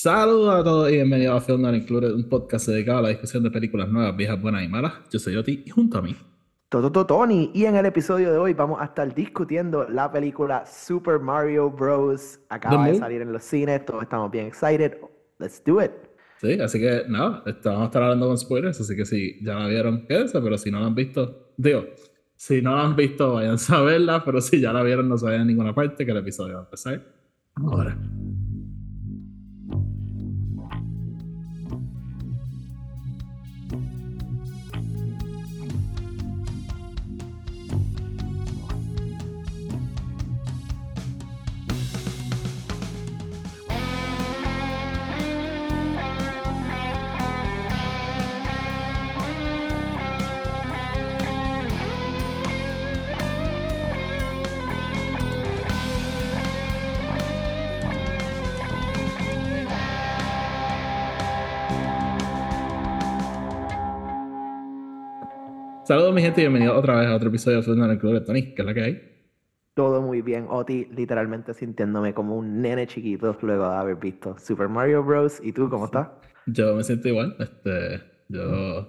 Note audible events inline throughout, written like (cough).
Saludos a todos y bienvenidos a Film Not Included, un podcast dedicado a la discusión de películas nuevas, viejas, buenas y malas. Yo soy Oti y junto a mí. Toto Tony. Y en el episodio de hoy vamos a estar discutiendo la película Super Mario Bros. Acaba de salir en los cines, todos estamos bien excited. Let's do it. Sí, así que nada, vamos a estar hablando con spoilers, así que si ya la vieron, quédense, pero si no la han visto, digo, si no la han visto, vayan a verla, pero si ya la vieron, no se vayan a ninguna parte, que el episodio va a empezar ahora. Saludos mi gente y bienvenidos otra vez a otro episodio de en el Club de Tony, ¿qué es la que hay? Todo muy bien, Oti, literalmente sintiéndome como un nene chiquito luego de haber visto Super Mario Bros. ¿Y tú cómo estás? Yo me siento igual, este, yo...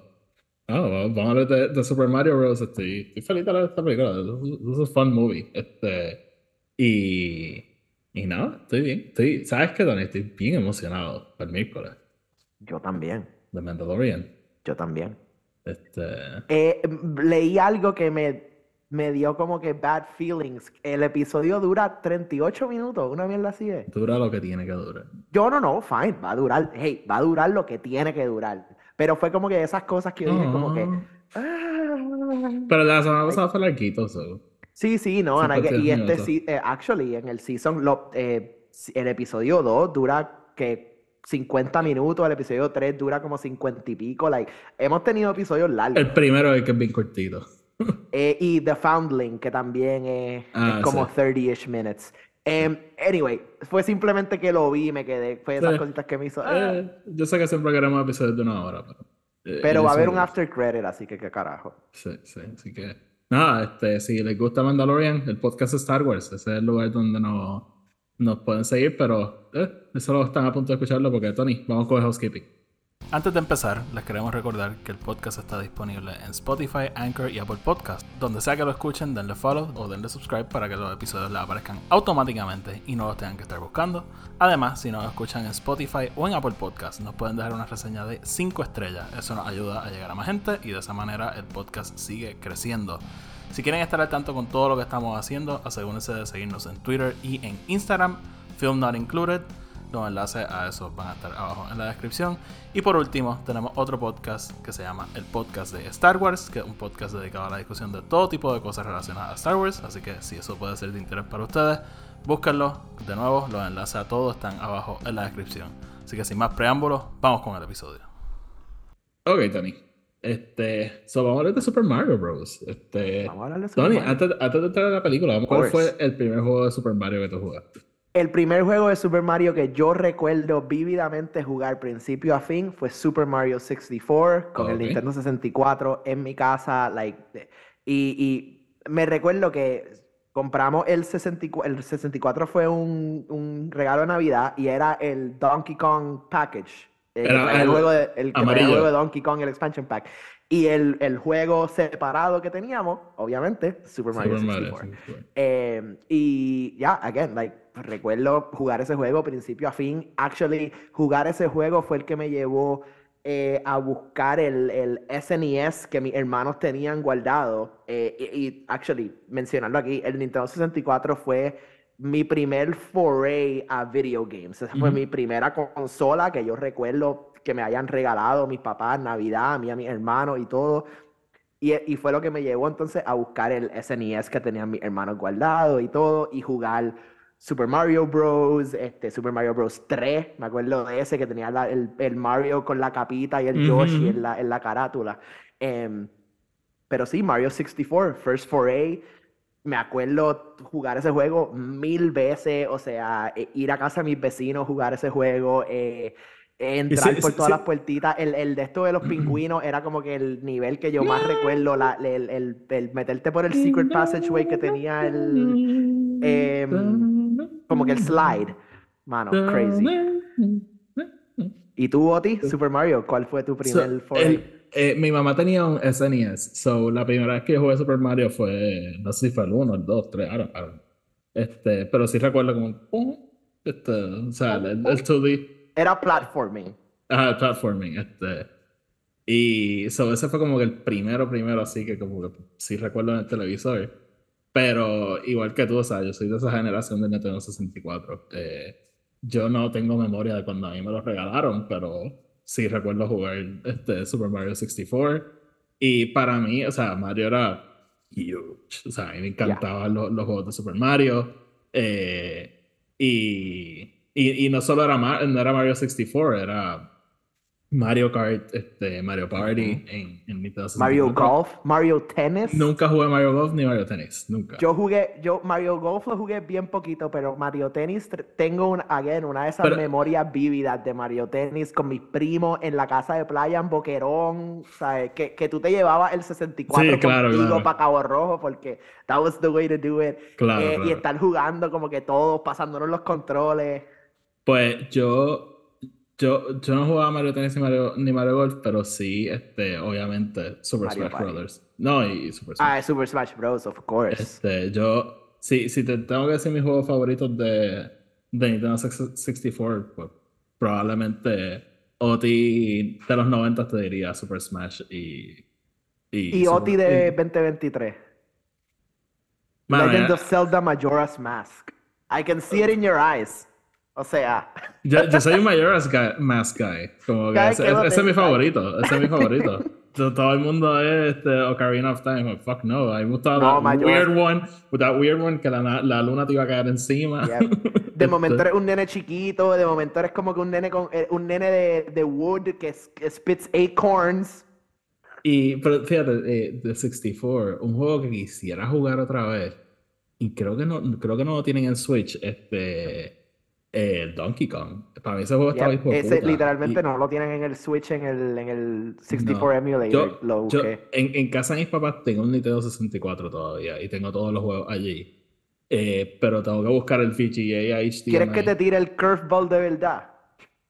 Ah, vamos a hablar de, Super Mario Bros. Estoy, estoy feliz de ver esta película, es un fun movie, este, y... Y nada, estoy bien, estoy, ¿sabes qué, Tony? Estoy bien emocionado para el miércoles. Yo también. De Mandalorian. Yo también. Este... Eh, leí algo que me, me dio como que bad feelings. El episodio dura 38 minutos, una mierda así es. Dura lo que tiene que durar. Yo no, no, fine, va a durar, hey, va a durar lo que tiene que durar. Pero fue como que esas cosas que yo dije como que... Ah". Pero la semana pasada fue larguito, so. Sí, sí, no, y este sí, eh, actually, en el season, lo, eh, el episodio 2 dura que 50 minutos, el episodio 3 dura como 50 y pico. Like, hemos tenido episodios largos. El primero es que es bien cortito. (laughs) Eh, y The Foundling, que también es, ah, como 30-ish minutes. Em, anyway, fue simplemente que lo vi y me quedé. Fue esas cositas que me hizo. Eh, ah". yo sé que siempre queremos episodios de una hora, pero. Eh, pero va a haber un after credit, así que qué carajo. Sí, sí, así que. Nada, este, si les gusta Mandalorian, el podcast de Star Wars, ese es el lugar donde nos nos pueden seguir, pero eh, solo están a punto de escucharlo porque, Tony, vamos con el housekeeping. Antes de empezar, les queremos recordar que el podcast está disponible en Spotify, Anchor y Apple Podcast. Donde sea que lo escuchen, denle follow o denle subscribe para que los episodios les aparezcan automáticamente y no los tengan que estar buscando. Además, si nos escuchan en Spotify o en Apple Podcast, nos pueden dejar una reseña de 5 estrellas. Eso nos ayuda a llegar a más gente y de esa manera el podcast sigue creciendo. Si quieren estar al tanto con todo lo que estamos haciendo, asegúrense de seguirnos en Twitter y en Instagram, Film Not Included. Los enlaces a eso van a estar abajo en la descripción. Y por último, tenemos otro podcast que se llama el podcast de Star Wars, que es un podcast dedicado a la discusión de todo tipo de cosas relacionadas a Star Wars. Así que si eso puede ser de interés para ustedes, búsquenlo. De nuevo, los enlaces a todos están abajo en la descripción. Así que sin más preámbulos, vamos con el episodio. Ok, Tony. Este, so vamos a hablar de Super Mario Bros. Este, vamos a hablar de Super Tony, Mario. Antes, antes, de entrar a la película, ¿cuál fue el primer juego de Super Mario que tú jugaste? El primer juego de Super Mario que yo recuerdo vívidamente jugar principio a fin fue Super Mario 64 con el Nintendo 64 en mi casa. Like, y, y me recuerdo que compramos el 64, el 64 fue un, un regalo de Navidad y era el Donkey Kong Package el, juego de, el, juego de Donkey Kong, el expansion pack. Y el, el, juego separado que teníamos, obviamente, Super Mario 64. Eh, y ya, again, like, recuerdo jugar ese juego principio a fin. Actually, jugar ese juego fue el que me llevó eh, a buscar el, el, SNES e que mis hermanos tenían guardado. Eh, y, y, actually, mencionando aquí, el Nintendo 64 fue mi primer foray a video games. Esa fue mi primera consola que yo recuerdo que me hayan regalado mis papás, Navidad, a mí, a mis hermanos y todo. Y, y, fue lo que me llevó entonces a buscar el SNES e que tenían mis hermanos guardado y todo, y jugar Super Mario Bros., este, Super Mario Bros. 3, me acuerdo de ese que tenía el, el, Mario con la capita y el Yoshi en, la, en la carátula. Em, pero sí, Mario 64, First Foray me acuerdo jugar ese juego mil veces, o sea, e, ir a casa de mis vecinos, jugar ese juego, eh, entrar por todas las puertitas. El, el, de esto de los (clears throat) pingüinos era como que el nivel que yo más recuerdo, la, el, el, meterte por el Secret Passageway que tenía el... Em, como que el slide. Mano, crazy. (laughs) ¿Y tú, Oti? Super Mario, ¿cuál fue tu primer foray? Eh, mi mamá tenía un SNES, so la primera vez que yo jugué Super Mario fue, no sé si fue el 1, el 2, 3, I don't, Este, pero sí recuerdo como, este, o sea, el, 2D. Era platforming. Ajá, platforming, este. Y so, ese fue como que el primero, primero, así que como que sí recuerdo en el televisor. Pero igual que tú, o sea, yo soy de esa generación de Nintendo 64. Eh, yo no tengo memoria de cuando a mí me lo regalaron, pero sí recuerdo jugar este Super Mario 64. Y para mí, o sea, Mario era huge. O sea, a mí me encantaban los, los, juegos de Super Mario. Eh, y, y, y, no solo era, no era Mario 64, era Mario Kart, este, Mario Party en, en Nintendo Mario Golf, Mario Tennis. Nunca jugué Mario Golf ni Mario Tennis, nunca. Yo jugué, yo Mario Golf lo jugué bien poquito, pero Mario Tennis tengo un, again, una de esas memorias vívidas de Mario Tennis con mis primos en la casa de playa en Boquerón, ¿sabes? Que, que tú te llevabas el 64 sí, claro, contigo para Cabo Rojo porque that was the way to do it. Claro, eh, Y estar jugando como que todos, pasándonos los controles. Pues yo yo, yo no jugaba Mario Tennis ni Mario, ni Mario Golf, pero sí, este, obviamente, Super Smash Bros. No, y Super Smash. Ah, Super Smash Bros., of course. Este, yo, sí, si te tengo que decir mis juegos favoritos de, de Nintendo 64, pues probablemente Oti de los 90 te diría Super Smash y. Y, y Oti de 2023. Legend of Zelda Majora's Mask. I can see it in your eyes. O sea. Yo, yo soy un Majora's Mask Guy. Como que ese, es mi favorito. Ese es mi favorito. (laughs) Todo el mundo es este, Ocarina of Time. fuck no. I me gustaba no, weird one. With that weird one que la, la, luna te iba a caer encima. (laughs) De momento eres un nene chiquito. De momento eres como que un nene, con, eh, un nene de, de wood que, que spits acorns. Y, pero fíjate, eh, The 64, un juego que quisiera jugar otra vez. Y creo que no, creo que no lo tienen en Switch. Este eh, Donkey Kong. Para mí ese juego estaba yep, Ese literalmente no lo tienen en el Switch, en el, en el 64 Emulator. Yo, en, en, casa de mis papás tengo un Nintendo 64 todavía y tengo todos los juegos allí. Eh, pero tengo que buscar el VGA HDMI. ¿Quieres que te tire el curveball de verdad?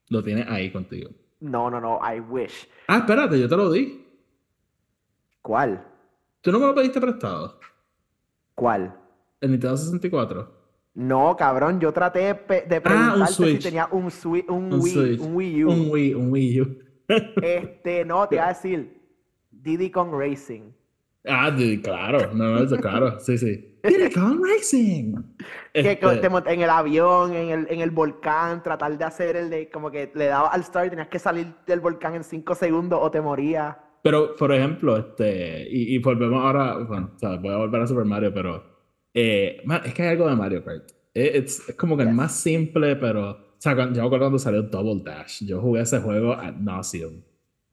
Lo tienes ahí contigo. No, no, no, I wish. Ah, espérate, yo te lo di. ¿Cuál? ¿Tú no me lo pediste prestado? ¿Cuál? El Nintendo 64. No, cabrón, yo traté de ah, preguntarte si tenía un, un, Wii, un Wii U. Un Wii, un Wii U. este, no, te iba a decir Diddy Kong Racing. Ah, Diddy, claro, no, no, claro, sí, sí. Diddy Kong Racing. Que este te en el avión, en el, en el volcán, tratar de hacer el de, como que le daba al start y tenías que salir del volcán en cinco segundos o te morías. Pero, por ejemplo, este, y, y volvemos ahora, bueno, o sea, voy a volver a Super Mario, pero eh, es que hay algo de Mario Kart. Eh, es, es como que el más simple, pero. O sea, yo me acuerdo cuando salió Double Dash. Yo jugué ese juego ad nauseum.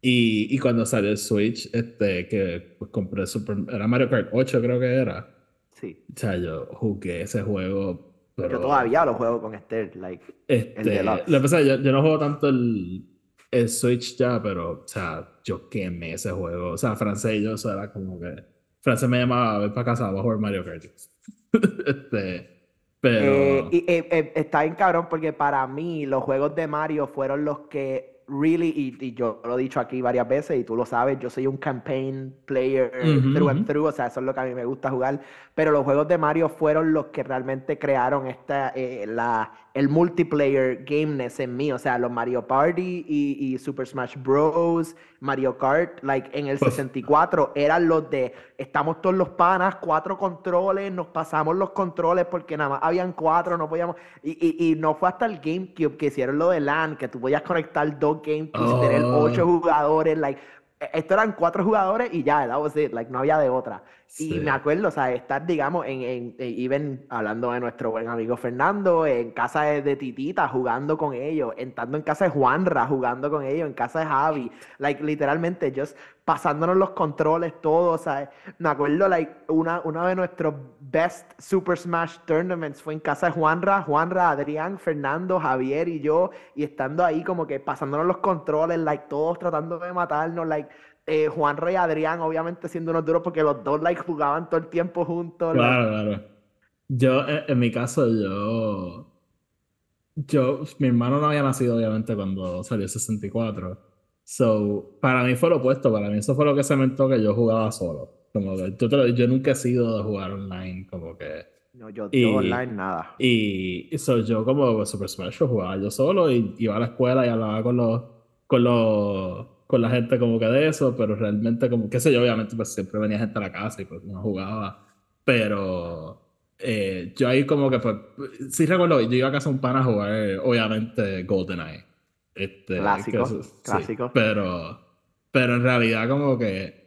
Y, y cuando salió el Switch, este, que pues, compré Super. Era Mario Kart 8, creo que era. Sí. O sea, yo jugué ese juego. Pero, yo todavía lo juego con Esther, like. Este, el lo que pasa yo, yo no juego tanto el, el Switch ya, pero, o sea, yo quemé ese juego. O sea, francés, yo, eso era como que. Francés me llamaba a ver para casa, a jugar Mario Kart. (laughs) este, pero... Eh, y, eh, eh, está bien cabrón porque para mí los juegos de Mario fueron los que really, y, yo lo he dicho aquí varias veces y tú lo sabes, yo soy un campaign player through and through, o sea, eso es lo que a mí me gusta jugar, pero los juegos de Mario fueron los que realmente crearon esta, la, el multiplayer gameness en mí, o sea, los Mario Party y, Super Smash Bros, Mario Kart, like en el 64 eran los de estamos todos los panas, cuatro controles, nos pasamos los controles porque nada más habían cuatro, no podíamos, y, y, no fue hasta el GameCube que hicieron lo de LAN, que tú podías conectar dos GameCubes, tener ocho oh. jugadores, like e-, esto eran cuatro jugadores y ya, that was it, like, no había de otra. Y me acuerdo, o sea, estar, digamos, en, en, even hablando de nuestro buen amigo Fernando, en casa de, Titita, jugando con ellos, entrando en casa de Juanra, jugando con ellos, en casa de Javi, like, literalmente, just pasándonos los controles, todos, ¿sabes? Me acuerdo, like, una, uno de nuestros best Super Smash Tournaments fue en casa de Juanra, Juanra, Adrián, Fernando, Javier y yo, y estando ahí como que pasándonos los controles, like, todos tratando de matarnos, like, eh, Juan Rey y Adrián, obviamente siendo unos duros porque los dos like jugaban todo el tiempo juntos. Claro, claro. Yo, en, mi caso, yo. yo, mi hermano no había nacido obviamente cuando salió 64. So, para mí fue lo opuesto, para mí eso fue lo que cementó que yo jugaba solo. Como que yo, yo nunca he sido de jugar online, como que... No, yo, yo online nada. Y eso yo como Super Smash jugaba yo solo y iba a la escuela y hablaba con los, con los, con la gente como que de eso, pero realmente como, qué sé yo, obviamente pues siempre venía gente a la casa y pues no jugaba, pero eh, yo ahí como que pues, sí recuerdo, yo iba a casa un pan a jugar, obviamente, GoldenEye. Este, clásico, clásico. pero, pero en realidad como que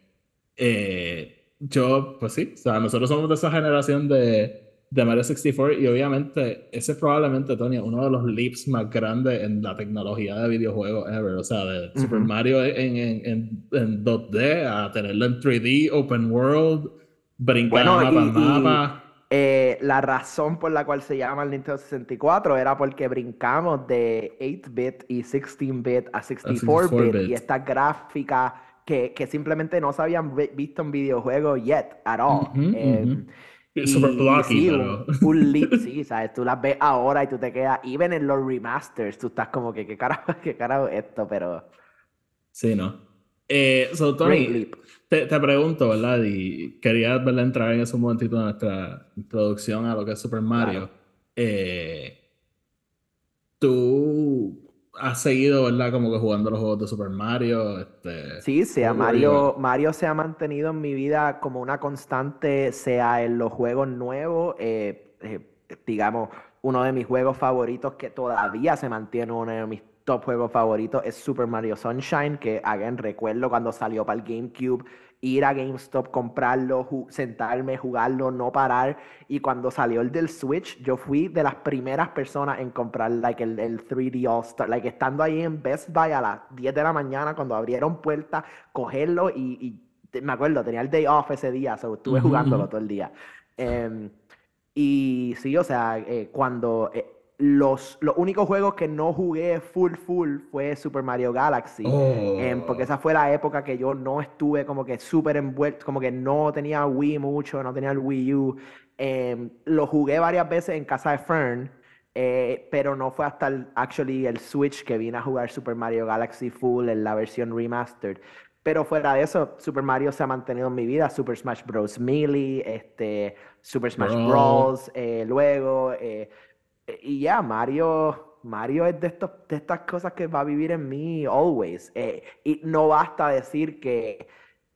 eh, yo, pues sí, o sea, nosotros somos de esa generación de, de Mario 64 y obviamente ese es probablemente, Tony, uno de los leaps más grandes en la tecnología de videojuegos ever, o sea, de Super Mario en, en, en, 2D a tenerlo en 3D, open world, brincar mapa mapa. Eh, la razón por la cual se llama el Nintendo 64 era porque brincamos de 8-bit y 16-bit a 64-bit y esta gráfica que, que, simplemente no se habían visto en videojuegos yet at all. Em, (laughs) super blocky, sí, un, leap, (laughs) sí, ¿sabes? Tú las ves ahora y tú te quedas, even en los remasters, tú estás como que, ¿qué carajo, (laughs) qué carajo esto? Pero... Sí, ¿no? Eh, so, Tony, te, te, pregunto, ¿verdad? Y quería verla entrar en ese momentito de nuestra introducción a lo que es Super Mario. Eh, tú has seguido, ¿verdad? Como que jugando los juegos de Super Mario. Este, sí, sea Mario, Mario se ha mantenido en mi vida como una constante, sea en los juegos nuevos, eh, eh, digamos, uno de mis juegos favoritos que todavía se mantiene uno de mis top juego favorito es Super Mario Sunshine, que again, recuerdo cuando salió para el GameCube, ir a GameStop, comprarlo, sentarme, jugarlo, no parar. Y cuando salió el del Switch, yo fui de las primeras personas en comprar like, el, el 3D All Star, like, estando ahí en Best Buy a las 10 de la mañana cuando abrieron puertas, cogerlo y, me acuerdo, tenía el day off ese día, so, estuve jugándolo todo el día. Em, y sí, o sea, eh, cuando... Eh, los, los, únicos juegos que no jugué full full fue Super Mario Galaxy. Em, porque esa fue la época que yo no estuve como que súper envuelto, como que no tenía Wii mucho, no tenía el Wii U. Eh, lo jugué varias veces en casa de Fern, eh, pero no fue hasta el, actually el Switch que vine a jugar Super Mario Galaxy Full en la versión remastered. Pero fuera de eso, Super Mario se ha mantenido en mi vida. Super Smash Bros. Melee, este, Super Smash Bros. Eh, luego, eh, y ya, Mario, Mario es de, estos, de estas cosas que va a vivir en mí always. Eh, y no basta decir que,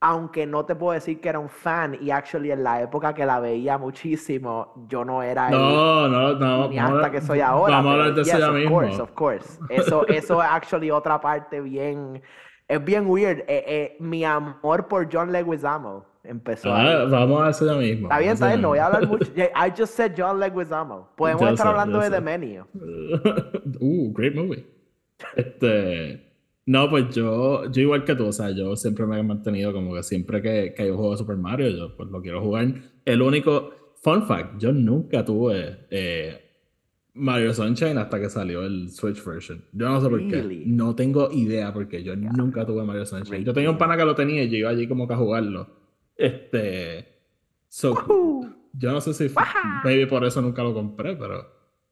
aunque no te puedo decir que era un fan, y actually en la época que la veía muchísimo, yo no era no, no, no, ni hasta que soy ahora. Vamos a hablar de eso ya of Course, of course. Eso, eso es actually otra parte bien, es bien weird. Eh, eh, mi amor por John Leguizamo empezó ah, Vamos a eso ya mismo. Está bien, está bien, no voy a hablar mucho. I just said John Leguizamo. (laughs) Podemos estar hablando de The Menu. (laughs) uh, great movie. Este... No, pues yo, yo igual que tú, o sea, yo siempre me he mantenido como que siempre que, que hay un juego de Super Mario, yo pues lo quiero jugar. El único, fun fact, yo nunca tuve eh, Mario Sunshine hasta que salió el Switch version. Yo no sé por qué. No tengo idea porque yo nunca tuve Mario Sunshine. Yo tenía un pana que lo tenía y yo iba allí como que a jugarlo. Este. yo no sé si maybe por eso nunca lo compré, pero.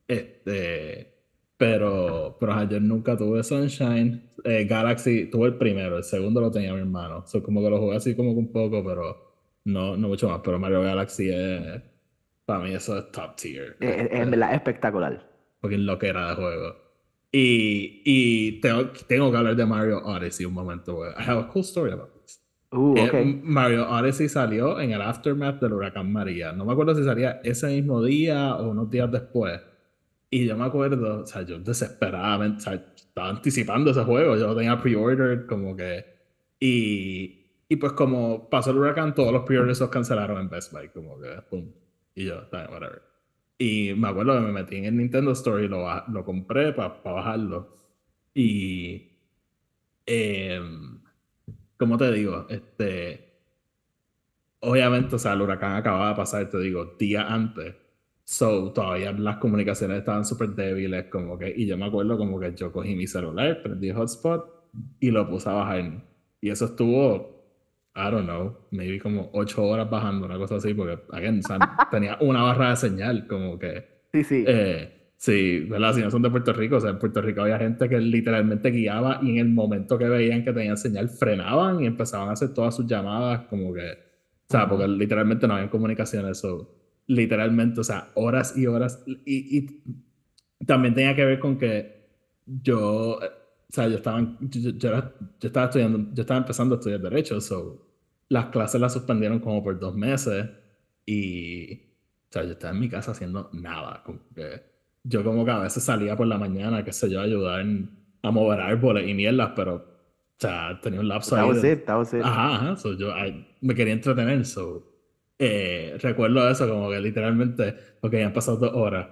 Este. Pero. Pero ayer nunca tuve Sunshine. Eh, Galaxy tuve el primero, el segundo lo tenía mi hermano. So, como que lo jugué así como que un poco, pero. No, no mucho más. Pero Mario Galaxy es. Para mí eso es top tier. Es, en verdad espectacular. Porque es lo que era de juego. Y, y tengo, tengo que hablar de Mario Odyssey un momento. I have a cool story about Uh, eh, Mario Odyssey salió en el aftermath del huracán María. No me acuerdo si salía ese mismo día o unos días después. Y yo me acuerdo, o sea, yo desesperadamente, o sea, estaba anticipando ese juego. Yo lo tenía pre-ordered, como que. Y, y pues, como pasó el huracán, todos los pre-orders los cancelaron en Best Buy, como que, pum. Y yo, whatever. Y me acuerdo que me metí en el Nintendo Store y lo, lo compré para bajarlo. Y. Eh, como te digo, este, obviamente, o sea, el huracán acababa de pasar, te digo, día antes. So, todavía las comunicaciones estaban súper débiles, como que, y yo me acuerdo como que yo cogí mi celular, prendí hotspot y lo puse a bajar. Y eso estuvo, I don't know, maybe como ocho horas bajando, una cosa así, porque, again, (laughs) tenía una barra de señal, como que. Sí, sí. Eh, Sí, ¿verdad? Si no son de Puerto Rico, o sea, en Puerto Rico había gente que literalmente guiaba y en el momento que veían que tenían señal frenaban y empezaban a hacer todas sus llamadas como que, o sea, porque literalmente no había comunicación, eso, literalmente, o sea, horas y horas. Y, y también tenía que ver con que yo, o sea, yo estaba, yo, yo, estaba estudiando, yo estaba empezando a estudiar Derecho, so, las clases las suspendieron como por dos meses y, o sea, yo estaba en mi casa haciendo nada, como que yo como que a veces salía por la mañana, qué sé yo, a ayudar a mover árboles y mierdas, pero, o sea, tenía un lapso that ahí. Was de, it, that was it. Ajá, ajá, so yo me quería entretener, so, eh, recuerdo eso, como que literalmente, porque ya han pasado dos horas,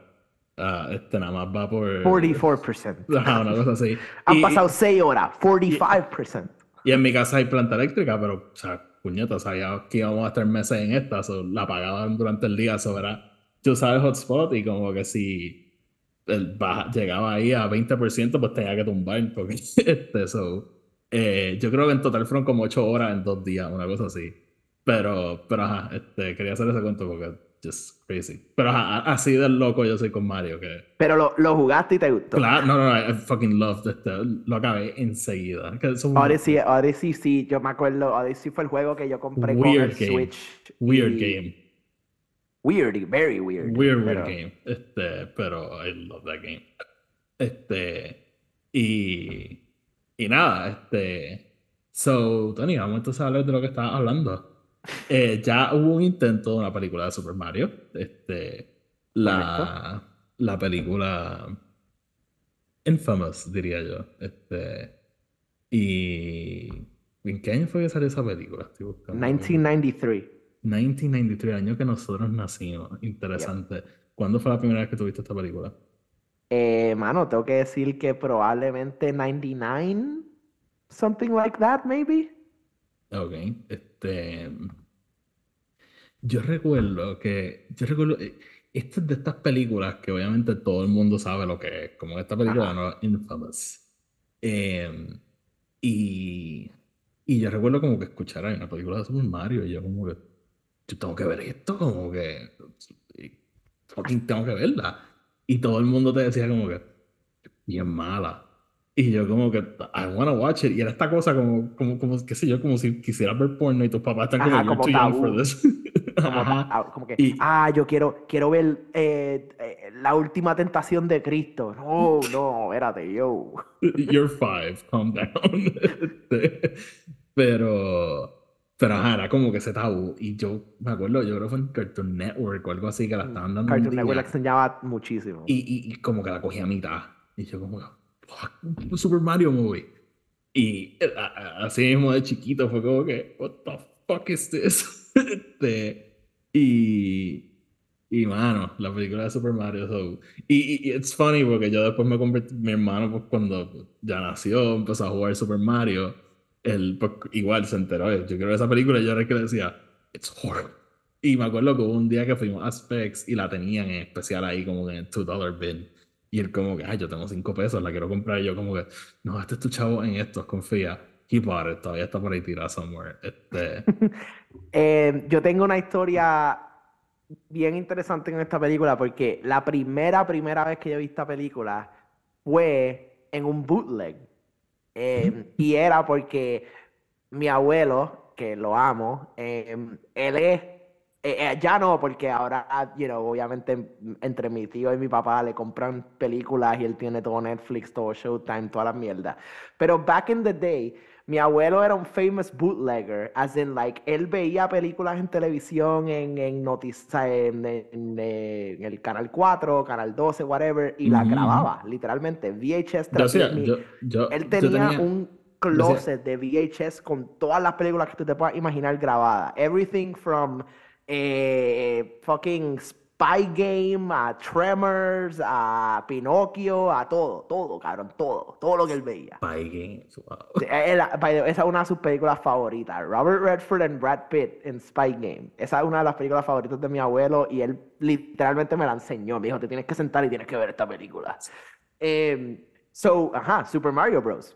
uh, este nada más va por... 44%. Ajá, una cosa así. Han Y- pasado 6 horas, 45%. Y en mi casa hay planta eléctrica, pero, o sea, puñeta, sabía que íbamos a estar meses en esta, so, la apagaban durante el día, so, era, tú sabes, hotspot, y como que si baja- llegaba ahí a 20%, pues tenía que tumbar, porque, (laughs) este, so, eh, yo creo que en total fueron como 8 horas en dos días, una cosa así. Pero, pero, ajá, este, quería hacer ese cuento porque, just crazy. Pero, ajá, así de loco yo soy con Mario, que... Pero lo, lo jugaste y te gustó. Claro, no, no, no, I fucking loved este, lo acabé enseguida. Que Odyssey, Odyssey sí, yo me acuerdo, Odyssey fue el juego que yo compré con Weird el game. Switch. Weird y- game. Weird, very weird. Weird, weird pero- game. Este, pero I love that game. Este, y, y nada, este, so, Tony, vamos entonces a hablar de lo que estabas hablando. (laughs) Eh, ya hubo un intento de una película de Super Mario. Este, la, la película Infamous, diría yo. Este, y, ¿en qué año fue que salió esa película? Estoy buscando. 1993. 1993, año que nosotros nacimos. Interesante. ¿Cuándo fue la primera vez que tuviste esta película? Eh, mano, tengo que decir que probablemente 99, something like that, maybe. Ok, este. Yo recuerdo que. Yo recuerdo. eh, Esta es de estas películas que obviamente todo el mundo sabe lo que es. Como esta película, Ajá. ¿no? Infamous. Eh, y. Y yo recuerdo como que escuchar ahí una película de Super Mario y yo como que. Yo tengo que ver esto, como que. Fucking tengo que verla. Y todo el mundo te decía como que. Bien mala. Y yo como que, I wanna watch it. Y era esta cosa como, como, como qué sé yo, como si quisieras ver porno y tus papás están como, you're como too young for this. (laughs) Como, Ajá. ah, como que, Y- ah, yo quiero, quiero ver eh, eh, la última tentación de Cristo. No, (laughs) no, espérate, yo. You're five, calm down. (laughs) Pero, era como que ese tabú. Y yo me acuerdo, yo creo que fue en Cartoon Network o algo así que la estaban dando Cartoon Network la enseñaba muchísimo. Y, y, y como que la cogí a mitad. Y yo como, fuck, Super Mario Movie. Y eh, a- a- así mismo de chiquito fue como que, what the fuck is this? (laughs) Este, y, y mano, la película de Super Mario. so- y, y it's funny porque yo después me convertí, mi hermano pues cuando ya nació, empezó a jugar Super Mario, él pues, igual se enteró, yo quiero ver esa película yo era el que le decía, it's horrible. Y me acuerdo que hubo un día que fuimos a Specs y la tenían en especial ahí como en el $2 bin. Y él como que, ay, yo tengo 5 pesos, la quiero comprar. Y yo como que, no, este es tu chavo en estos, confía. He bought it, todavía está por ahí tirado somewhere. Este, (laughs) Eh, yo tengo una historia bien interesante en esta película porque la primera, primera vez que yo vi esta película fue en un bootleg. Eh, y era porque mi abuelo, que lo amo, eh, él es, eh, eh, ya no, porque ahora, you know, obviamente m- entre mi tío y mi papá le compran películas y él tiene todo Netflix, todo Showtime, todas las mierdas. Pero back in the day, mi abuelo era un famous bootlegger, as in, like, él veía películas en televisión, en, en, noticia, en, en, en el Canal 4, Canal 12, whatever, y ujú. grababa, literalmente, VHS. yo yo, yo, él tenía, tenía- un closet de VHS con todas las películas que tú te puedas imaginar grabadas. Everything from eh, fucking Spy Game a Tremors a Pinocchio a todo, todo, cabrón, todo, todo lo que él veía. Spy Games, wow. The way, esa es una de sus películas favoritas. Robert Redford and Brad Pitt en Spy Game. Esa es una de las películas favoritas de mi abuelo y él literalmente me la enseñó. Me dijo, te tienes que sentar y tienes que ver esta película. Em, so, ajá, Super Mario Bros.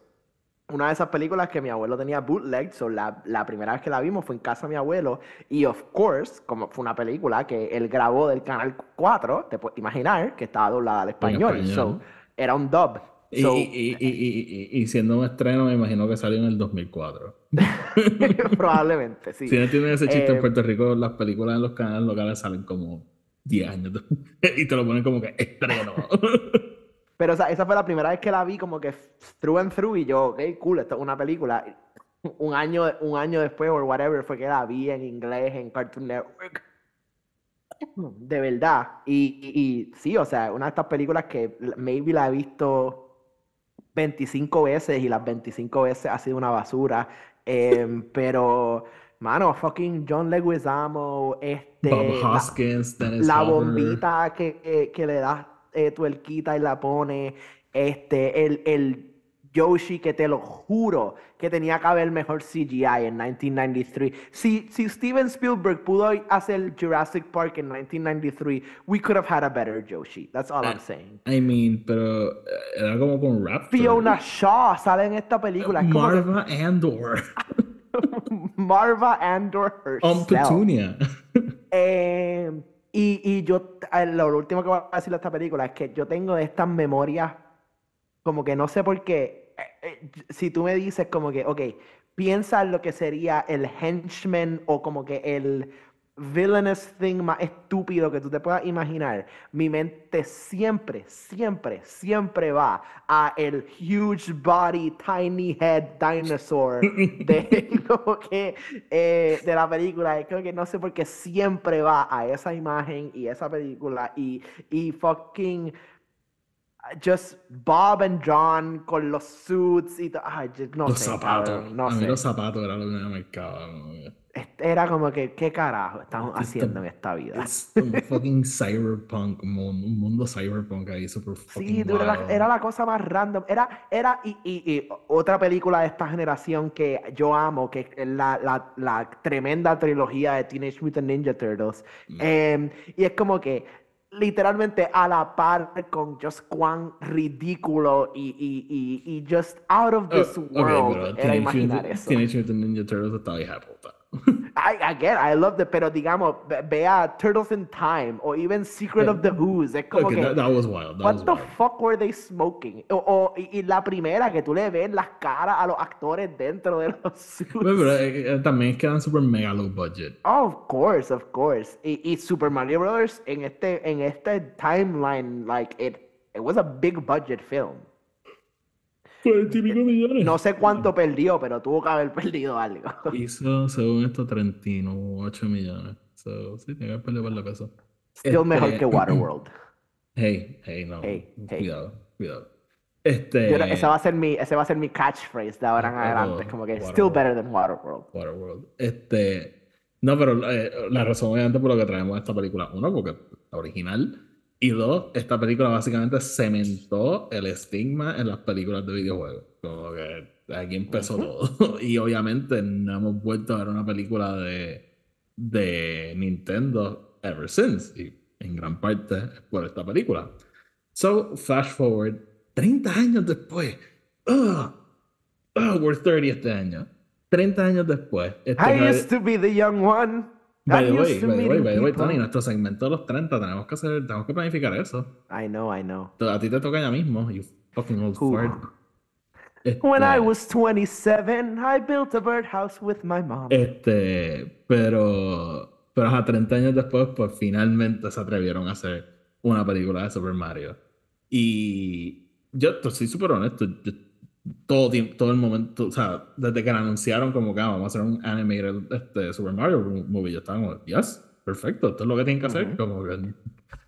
Una de esas películas que mi abuelo tenía bootleg, so la, la, primera vez que la vimos fue en casa de mi abuelo, y of course, como fue una película que él grabó del Canal 4, te puedes imaginar que estaba doblada al español, so era un dub. y, y, y, y, siendo un estreno, me imagino que salió en el 2004. (laughs) Probablemente, sí. Si no tienen ese chiste en eh, Puerto Rico, las películas en los canales locales salen como 10 años (laughs) y te lo ponen como que estreno. (laughs) Pero esa fue la primera vez que la vi como que through and through y yo, ok, cool, esto es una película. Un año, un año después o whatever fue que la vi en inglés en Cartoon Network. De verdad. Y, y, sí, o sea, una de estas películas que maybe la he visto 25 veces y las 25 veces ha sido una basura. Em, (laughs) pero, mano, fucking John Leguizamo, este... Bob Hoskins, la, la bombita que, que le das eh, tuerquita y la pone. Este, el, el Yoshi, que te lo juro que tenía que haber mejor CGI en 1993. Si, si Steven Spielberg pudo hacer Jurassic Park en 1993, we could have had a better Yoshi. That's all I'm saying. I mean, pero eh, era como con Raptor. Fiona Shaw sale en esta película. Marva Andor. (laughs) Marva Andor herself. On Petunia. eh, y, y yo, lo último que voy a decir de esta película es que yo tengo estas memorias, como que no sé por qué. Eh, eh, si tú me dices, como que, ok, piensa en lo que sería el henchman o como que el villainous thing más estúpido que tú te puedas imaginar, mi mente siempre, siempre, siempre va a el huge body, tiny head dinosaur (laughs) de, (laughs) que, eh, de la película. Creo que no sé por qué siempre va a esa imagen y esa película y, y fucking just Bob and John con los suits y todo. no los sé. Zapatos. no a sé. los zapatos era lo que me marcaba. Era como que, ¿qué carajo estamos haciendo en esta vida? Es un fucking cyberpunk, un mundo cyberpunk ahí super fucking Sí, era la, era la, cosa más random. Era, era y, y, y, otra película de esta generación que yo amo, que es la, la, la tremenda trilogía de Teenage Mutant Ninja Turtles. Mm. Eh, y es como que literalmente a la par con just cuán ridículo y, y, y, y just out of this uh, world okay, era imaginar eso. Teenage Mutant Ninja Turtles estaba ahí (laughs) I, again, I love it, pero digamos, vea Turtles in Time o even Secret of the Ooze. Es como okay, que. That, that, was wild. That what was the wild. fuck were they smoking? O, o y, y, la primera que tú le ves las caras a los actores dentro de los (laughs) suits. Pero, pero eh, eh, también quedan super mega low budget. Oh, of course, of course. Y, y Super Mario Bros. en este, en este timeline, like, it, it was a big budget film. 40 millones. No sé cuánto perdió, pero tuvo que haber perdido algo. (laughs) Hizo, según esto, 38 millones. So, sí, tiene que haber perdido por la peso. Still este... mejor que (clears throat) Waterworld. Hey, hey, no. Hey, hey. Cuidado, cuidado. Este... Yo, ese, va a ser mi, ese va a ser mi catchphrase de ahora en adelante. Como que, Waterworld. still better than Waterworld. Waterworld. Este... No, pero eh, la razón obviamente por lo que traemos esta película, uno, porque la original, y dos, esta película básicamente cementó el estigma en las películas de videojuegos. Como que aquí empezó todo. (laughs) y obviamente no hemos vuelto a ver una película de, de Nintendo ever since. Y en gran parte es por esta película. So, flash forward, 30 años después. Ugh, ugh, we're 30 este año. 30 años después. Este I used to be the young one. By the way, by the way, by the way, Tony, nuestro segmento de los 30, tenemos que hacer, tenemos que planificar eso. I know, I know. A ti te toca ya mismo, you fucking old fart. Este, When I was 27, I built a birdhouse with my mom. Este, pero, pero a 30 años después, pues finalmente se atrevieron a hacer una película de Super Mario. Y yo soy súper honesto, yo, todo, todo el momento, o sea, desde que la anunciaron como que ah, vamos a hacer un animated este, Super Mario movie, yo estaba como, yes, perfecto, esto es lo que tienen que hacer, uh -huh. como que no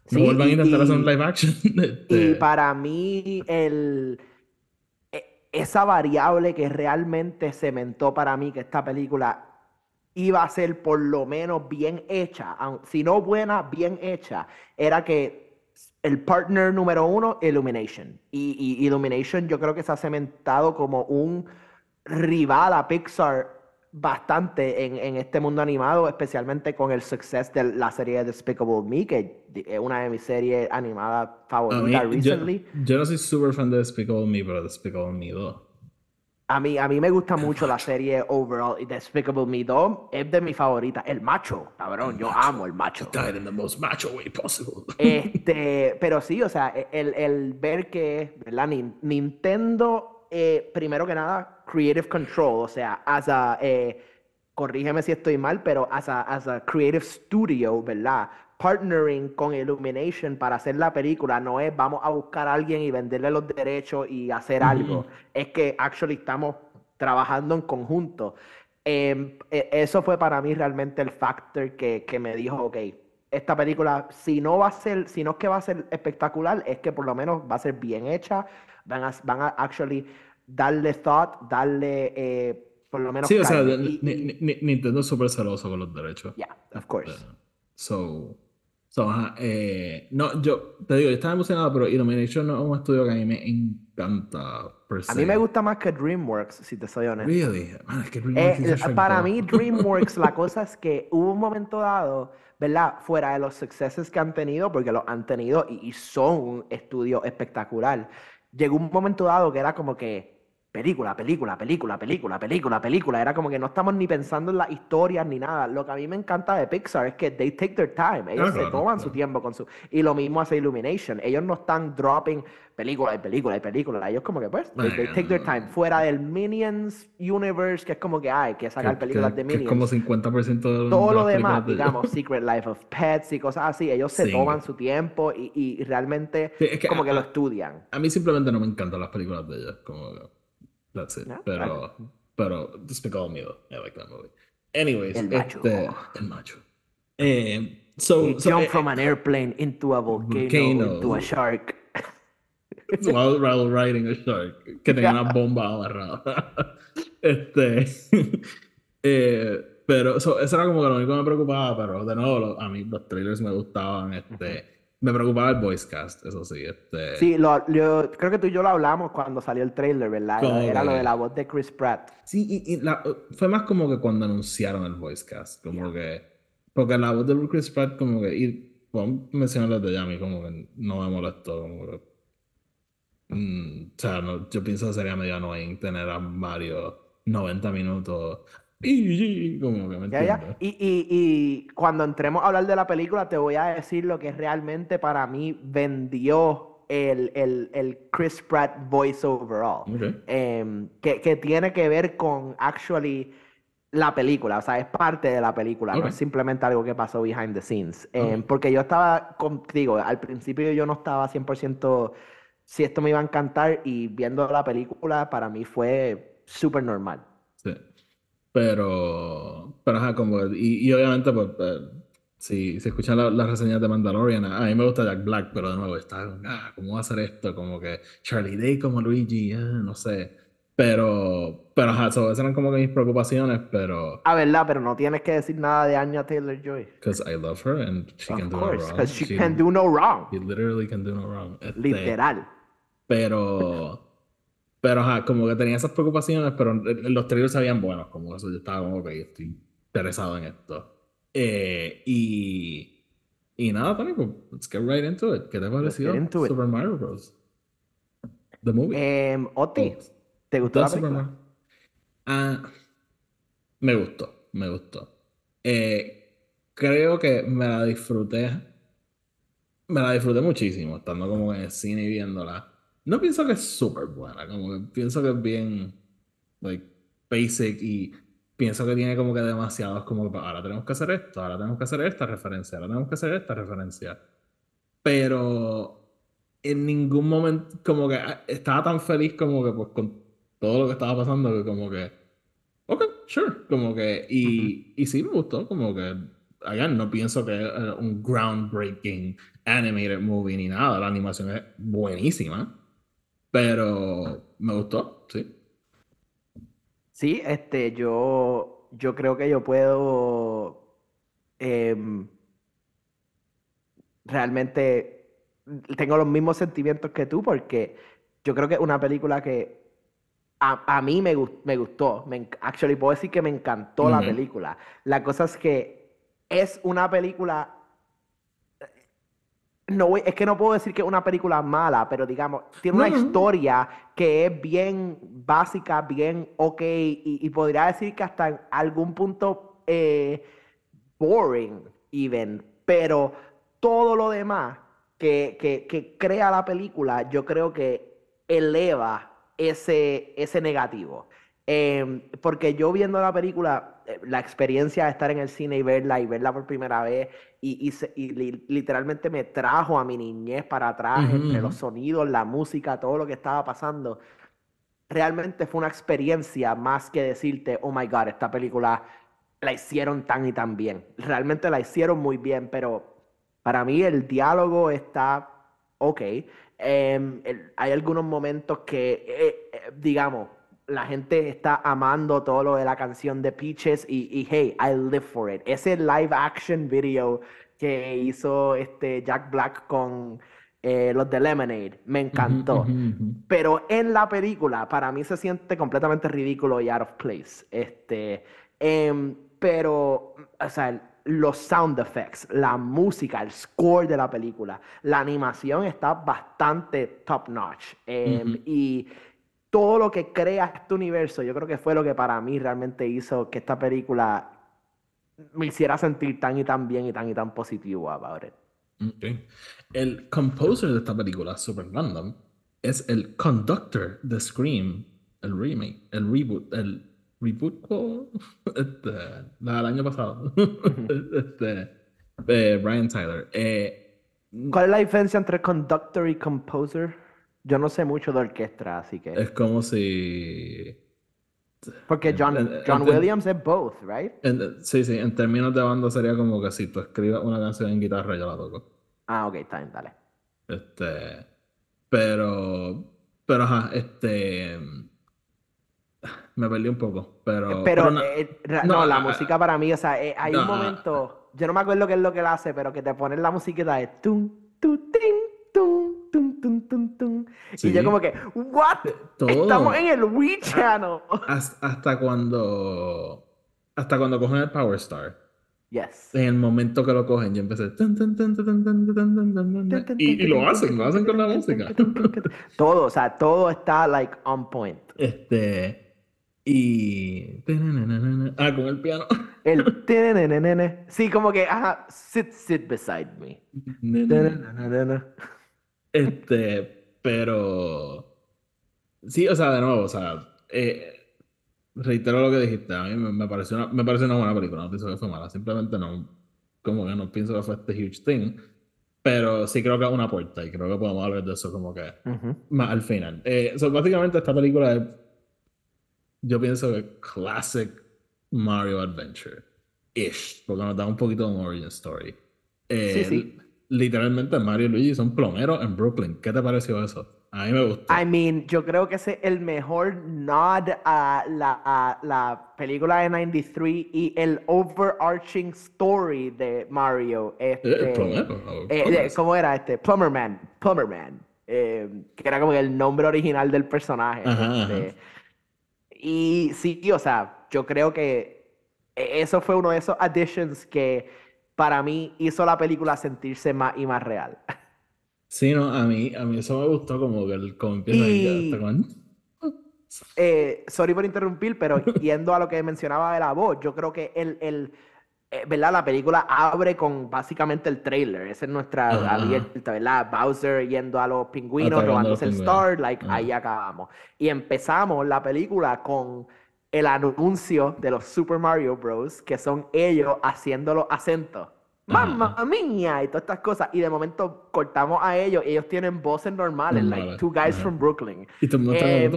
sí, vuelvan a intentar hacer un live action. (laughs) Este... Y para mí, el, esa variable que realmente cementó para mí que esta película iba a ser por lo menos bien hecha, si no buena, bien hecha, era que el partner número uno, Illumination. Y, y, Illumination yo creo que se ha cementado como un rival a Pixar bastante en, en este mundo animado, especialmente con el suceso de la serie Despicable Me, que es una de mis series animadas favoritas mí, recently. Yo, yo, no soy super fan de Despicable Me, pero Despicable Me 2. A mí, a mí me gusta mucho la serie overall y Despicable Me 2 es de mis favoritas. El macho, cabrón, yo amo el macho. Died in the most macho way possible. Este, pero sí, o sea, el, el ver que, ¿verdad? Nintendo, eh, primero que nada, Creative Control, o sea, as a, eh, corrígeme si estoy mal, pero as a, as a creative studio, ¿verdad? Partnering con Illumination para hacer la película no es vamos a buscar a alguien y venderle los derechos y hacer algo. Es que actually estamos trabajando en conjunto. Em, e, eso fue para mí realmente el factor que, que, me dijo, ok, esta película, si no va a ser, si no es que va a ser espectacular, es que por lo menos va a ser bien hecha, van a, van a actually darle thought, darle eh, por lo menos... Sí, o sea, Nintendo es súper celoso con los derechos. Yeah, of course. so, eh, no, yo te digo, yo estaba emocionado, pero Illumination no es un estudio que a mí me encanta. A mí me gusta más que DreamWorks, si te soy honesto. Really? Man, es que DreamWorks eh, para mí, (laughs) DreamWorks, la cosa es que hubo un momento dado, ¿verdad? Fuera de los sucesos que han tenido, porque los han tenido y son un estudio espectacular. Llegó un momento dado que era como que película, película, película, película, película, película. Era como que no estamos ni pensando en las historias ni nada. Lo que a mí me encanta de Pixar es que they take their time. Ellos se toman su tiempo con su... Y lo mismo hace Illumination. Ellos no están dropping película y película y película. Ellos como que pues, they, take their time. Fuera del Minions Universe, que es como que hay que sacar películas de Minions. como 50% de Todo lo demás, digamos, (laughs) Secret Life of Pets y cosas así. Ellos se toman su tiempo y, y realmente como que lo estudian. A mí simplemente no me encantan las películas de ellos. Como That's it. pero, pero Despicable Me, I like that movie. Anyways, el macho. Este, el macho. Eh, so, He so, jumped eh, from an airplane into a volcano, volcano. into a shark. while, while riding a shark, que tenía una bomba agarrada. (laughs) este, (laughs) eh, pero so, eso era como que lo único que me preocupaba, pero de nuevo, a mí los trailers me gustaban. Este, me preocupaba el voice cast, eso sí. Este... Sí, lo, yo, creo que tú y yo lo hablamos cuando salió el trailer, ¿verdad? Era lo de la voz de Chris Pratt. Sí, y, fue más como que cuando anunciaron el voice cast, como que... Porque la voz de Chris Pratt como que... Y bueno, mencionarlo de Yami, como que no me molestó, como que... Mm, o sea, no, yo pienso que sería medio annoying tener a Mario 90 minutos y, Y, cuando entremos a hablar de la película, te voy a decir lo que realmente para mí vendió el, el, el Chris Pratt voice overall. Em, que, que, tiene que ver con actually la película, o sea, es parte de la película, no es simplemente algo que pasó behind the scenes. Em, porque yo estaba contigo, al principio yo no estaba 100% si esto me iba a encantar y viendo la película para mí fue súper normal. Pero, pero ajá, como, y, y obviamente, pues, eh, si, si escuchan las reseñas de Mandalorian, a mí me gusta Jack Black, pero de nuevo está, ah, ¿cómo va a ser esto? Como que Charlie Day como Luigi, ah, no sé. Pero, pero ajá, esas eran como que mis preocupaciones, pero... Ah, verdad, pero no tienes que decir nada de Anya Taylor-Joy. Because I love her and she can do no wrong. Because she, can do no wrong. She literally can do no wrong. Este, Literal. Pero... Pero ajá, como que tenía esas preocupaciones, pero los trailers se veían buenos, como eso yo estaba como, ok, estoy interesado en esto. Eh, y, y nada, Tony, pues, let's get right into it. ¿Qué te pareció Super Mario Bros? The movie. Um, Oti, ¿te gustó la película? Ah, me gustó, me gustó. Eh, creo que me la disfruté. Me la disfruté muchísimo, estando como en el cine y viéndola. No pienso que es súper buena, como que pienso que es bien, like, basic y pienso que tiene como que demasiados, como que ahora tenemos que hacer esto, ahora tenemos que hacer esta referencia, ahora tenemos que hacer esta referencia. Pero en ningún momento, como que ah, estaba tan feliz como que pues con todo lo que estaba pasando que como que, ok, sure, como que, y, y sí me gustó, como que, again, no pienso que es un groundbreaking animated movie ni nada, la animación es buenísima. Pero me gustó, sí. Sí, este, yo, yo creo que yo puedo em, realmente tengo los mismos sentimientos que tú porque yo creo que es una película que a, mí me, me gustó. Me, actually, puedo decir que me encantó la película. La cosa es que es una película no, es que no puedo decir que es una película mala, pero digamos, tiene una historia que es bien básica, bien ok, y, podría decir que hasta en algún punto eh, boring, even, pero todo lo demás que, que, crea la película, yo creo que eleva ese, ese negativo. Em, porque yo viendo la película, la experiencia de estar en el cine y verla y verla por primera vez y, y, literalmente me trajo a mi niñez para atrás entre los sonidos, la música, todo lo que estaba pasando. Realmente fue una experiencia más que decirte, oh my god, esta película la hicieron tan y tan bien. Realmente la hicieron muy bien, pero para mí el diálogo está ok. Em, hay algunos momentos que, eh, eh, digamos, la gente está amando todo lo de la canción de Peaches y, hey, I live for it. Ese live action video que hizo este Jack Black con eh, los de Lemonade me encantó. Pero en la película, para mí se siente completamente ridículo y out of place. Este, em, pero, o sea, los sound effects, la música, el score de la película, la animación está bastante top notch. Em, y todo lo que crea este universo, yo creo que fue lo que para mí realmente hizo que esta película me hiciera sentir tan y tan bien y tan y tan positivo about El composer de esta película, Super Random, es el conductor de Scream, el remake, el reboot, el reboot (laughs) este, del año pasado. (laughs) este, eh, Brian Tyler. Eh, ¿Cuál es la diferencia entre conductor y composer? Yo no sé mucho de orquesta, así que. Es como si. Porque John, John Williams es both, right? sí, sí, en términos de banda sería como que si tú escribes una canción en guitarra, yo la toco. Ah, ok, está bien, dale. Este. Pero. Pero ajá, este. Me perdí un poco, pero. Pero, no, eh, la música para mí, o sea, eh, hay un momento. Yo no me acuerdo qué es lo que él hace, pero que te ponen la musiquita de tum, tum, y yo como que, ¿what? Estamos en el Wii Channel. Hasta, cuando... Hasta cuando cogen el Power Star. Yes. En el momento que lo cogen, yo empecé... Y, lo hacen, lo hacen con la música. todo, o sea, todo está, like, on point. Este... Y... Ah, con el piano. El... Sí, como que, ajá, sit, sit beside me. Este, pero. Sí, o sea, de nuevo, o sea, eh, reitero lo que dijiste. A mí me, pareció, una, me una buena película. No pienso que fue mala. Simplemente no. Como que no pienso que fue este huge thing. Pero sí creo que es una puerta y creo que podemos hablar de eso como que más al final. Eh, básicamente esta película es, yo pienso que classic Mario Adventure. Ish, porque nos da un poquito de un origin story. Eh, sí, sí literalmente Mario y Luigi son plomeros en Brooklyn. ¿Qué te pareció eso? A mí me gustó. I mean, yo creo que ese es el mejor nod a la, la película de 93 y el overarching story de Mario. Este, plomero, eh, ¿Cómo era este? Plumberman. Plumberman. Eh, que era como el nombre original del personaje. Este, y sí, o sea, yo creo que e, eso fue uno de esos additions que para mí hizo la película sentirse más y más real. Sí, no, a mí, a mí eso me gustó como que el, como empieza y, eh, sorry por interrumpir, pero (laughs) yendo a lo que mencionaba de la voz, yo creo que el, el eh, ¿verdad? La película abre con básicamente el trailer. Esa es nuestra abierta, ¿verdad? Bowser yendo a los pingüinos, robándose el Star, like, ahí acabamos. Y empezamos la película con el anuncio de los Super Mario Bros. que son ellos haciendo los acentos. ¡Mamma mía! Y todas estas cosas. Y de momento cortamos a ellos y ellos tienen voces normales, like two guys from Brooklyn. Eh,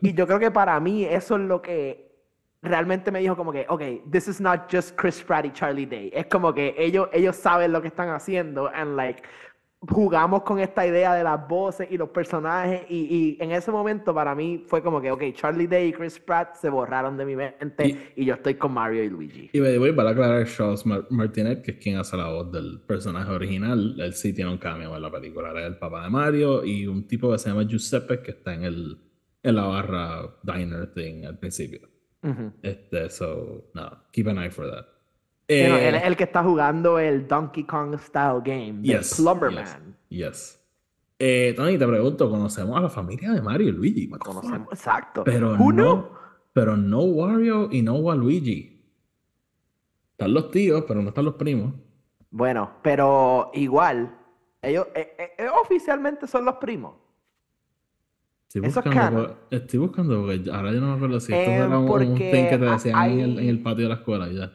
y, yo creo que para mí eso es lo que realmente me dijo como que, ok, this is not just Chris Pratt y Charlie Day. Es como que ellos, ellos saben lo que están haciendo and like jugamos con esta idea de las voces y los personajes y, en ese momento para mí fue como que, ok, Charlie Day y Chris Pratt se borraron de mi mente y, yo estoy con Mario y Luigi. Y me voy para aclarar, Charles Martinet, que es quien hace la voz del personaje original, él sí tiene un cambio en la película, era el papá de Mario y un tipo que se llama Giuseppe que está en, el, en la barra diner thing al principio. Este, so, no, keep an eye for that. Eh, él es el que está jugando el Donkey Kong Style Game, yes, Plumber yes. Yes. Eh, Tony, te pregunto, ¿conocemos a la familia de Mario y Luigi? Conocemos, exacto. Pero knew? no, pero no Wario y no Waluigi. Están los tíos, pero no están los primos. Bueno, pero igual, ellos eh, oficialmente son los primos. Estoy Eso es buscando, estoy buscando porque ahora yo no me acuerdo si esto era un, un thing que te decían en, el, hay- en el patio de la escuela ya.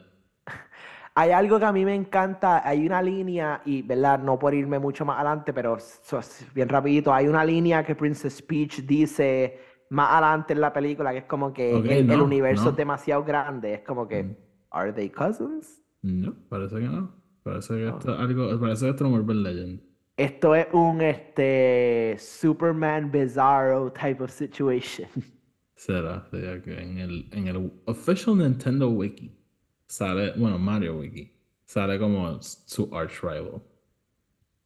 Hay algo que a mí me encanta, hay una línea, y verdad, no por irme mucho más adelante, pero bien rapidito, hay una línea que Princess Peach dice más adelante en la película, que es como que el, universo no. es demasiado grande, es como que, Mm. ¿are they cousins? No, parece que no. Parece que No. esto es algo, parece que esto es un urban legend. Esto es un este Superman Bizarro type of situation. (laughs) Será, sería que en el, en el official Nintendo Wiki sale, bueno, Mario Wiki, sale como su arch rival.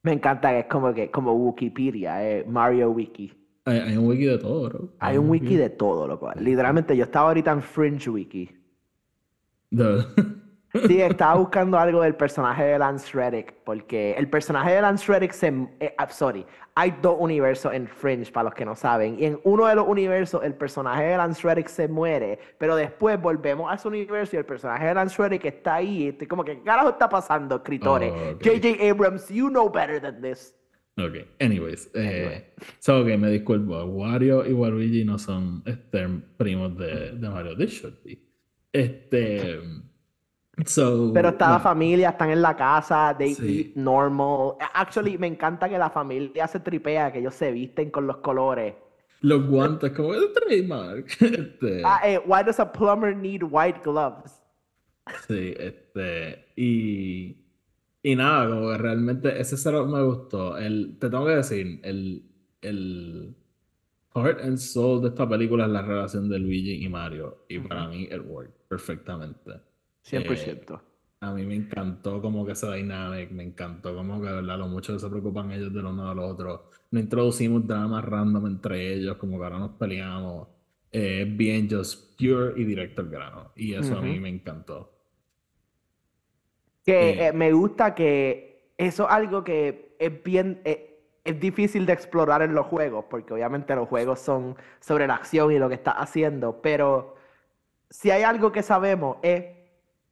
Me encanta que es como que, como Wikipedia, eh, Mario Wiki. Hay, hay un wiki de todo, bro. Hay un wiki de todo, loco. Literalmente, yo estaba ahorita en Fringe Wiki. De- (laughs) Sí, estaba buscando algo del personaje de Lance Reddick, porque el personaje de Lance Reddick se... eh, ah, sorry, hay dos universos en Fringe, para los que no saben, y en uno de los universos el personaje de Lance Reddick se muere, pero después volvemos a ese universo y el personaje de Lance Reddick está ahí, estoy como que, ¿qué carajo está pasando, escritores? Oh, ok. J.J. Abrams, you know better than this. Ok, anyways. Eh, Anyway. so, ok, me disculpo. Wario y Waluigi no son este, primos de, de Mario. They should be. Este. So. Pero está la bueno, familia, están en la casa, they Sí. eat normal. Actually, me encanta que la familia se tripea, que ellos se visten con los colores. Los guantes, como el trademark. (laughs) Este, Ah, eh, why does a plumber need white gloves? Sí, este. Y. Y nada, como que realmente ese cero me gustó. El, te tengo que decir, el, el heart and soul de esta película es la relación de Luigi y Mario. Y para mí, it worked perfectamente. 100%. A mí me encantó como que esa dynamic, me encantó como que, ¿verdad? Lo mucho que se preocupan ellos de lo uno de los otros. No introducimos dramas random entre ellos, como que ahora nos peleamos. Eh, bien, just pure y directo al grano. Y eso a mí me encantó. que eh, eh, me gusta que eso es algo que es bien, eh, es difícil de explorar en los juegos, porque obviamente los juegos son sobre la acción y lo que estás haciendo, pero si hay algo que sabemos es,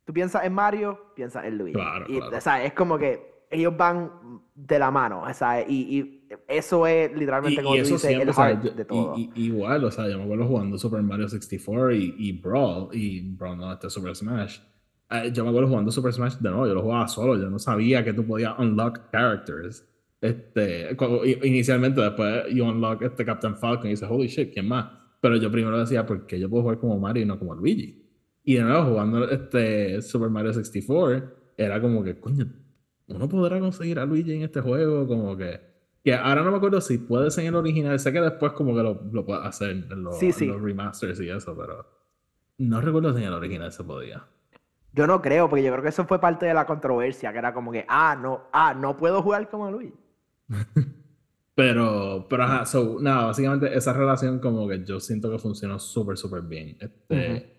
tú piensas en Mario, piensas en Luigi. Claro, y, claro. o sea, es como que ellos van de la mano, o sea, y, y eso es literalmente como tú dices, el siempre, o sea, heart yo- de todo. y- y- igual, o sea, yo me acuerdo jugando Super Mario 64 y, y Brawl, y Brawl no, este Super Smash. Eh, yo me acuerdo jugando Super Smash de nuevo, yo lo jugaba solo, yo no sabía que tú podías unlock characters. Este, cuando- inicialmente, después you unlock este Captain Falcon y dices, holy shit, ¿quién más? Pero yo primero decía, ¿por qué yo puedo jugar como Mario y no como Luigi? Y de nuevo, jugando este Super Mario 64, era como que, coño, uno podrá conseguir a Luigi en este juego, como que. Que ahora no me acuerdo si puede ser en el original, sé que después como que lo, lo puede hacer en los, Sí, en sí. los remasters y eso, pero no recuerdo si en el original se podía. Yo no creo, porque yo creo que eso fue parte de la controversia, que era como que, ah, no, ah, no puedo jugar como Luigi. (laughs) Pero, pero ajá, so, nada, básicamente esa relación como que yo siento que funcionó súper, súper bien. Este.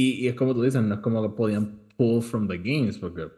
Y, y es como tú dices, no es como que podían pull from the games, porque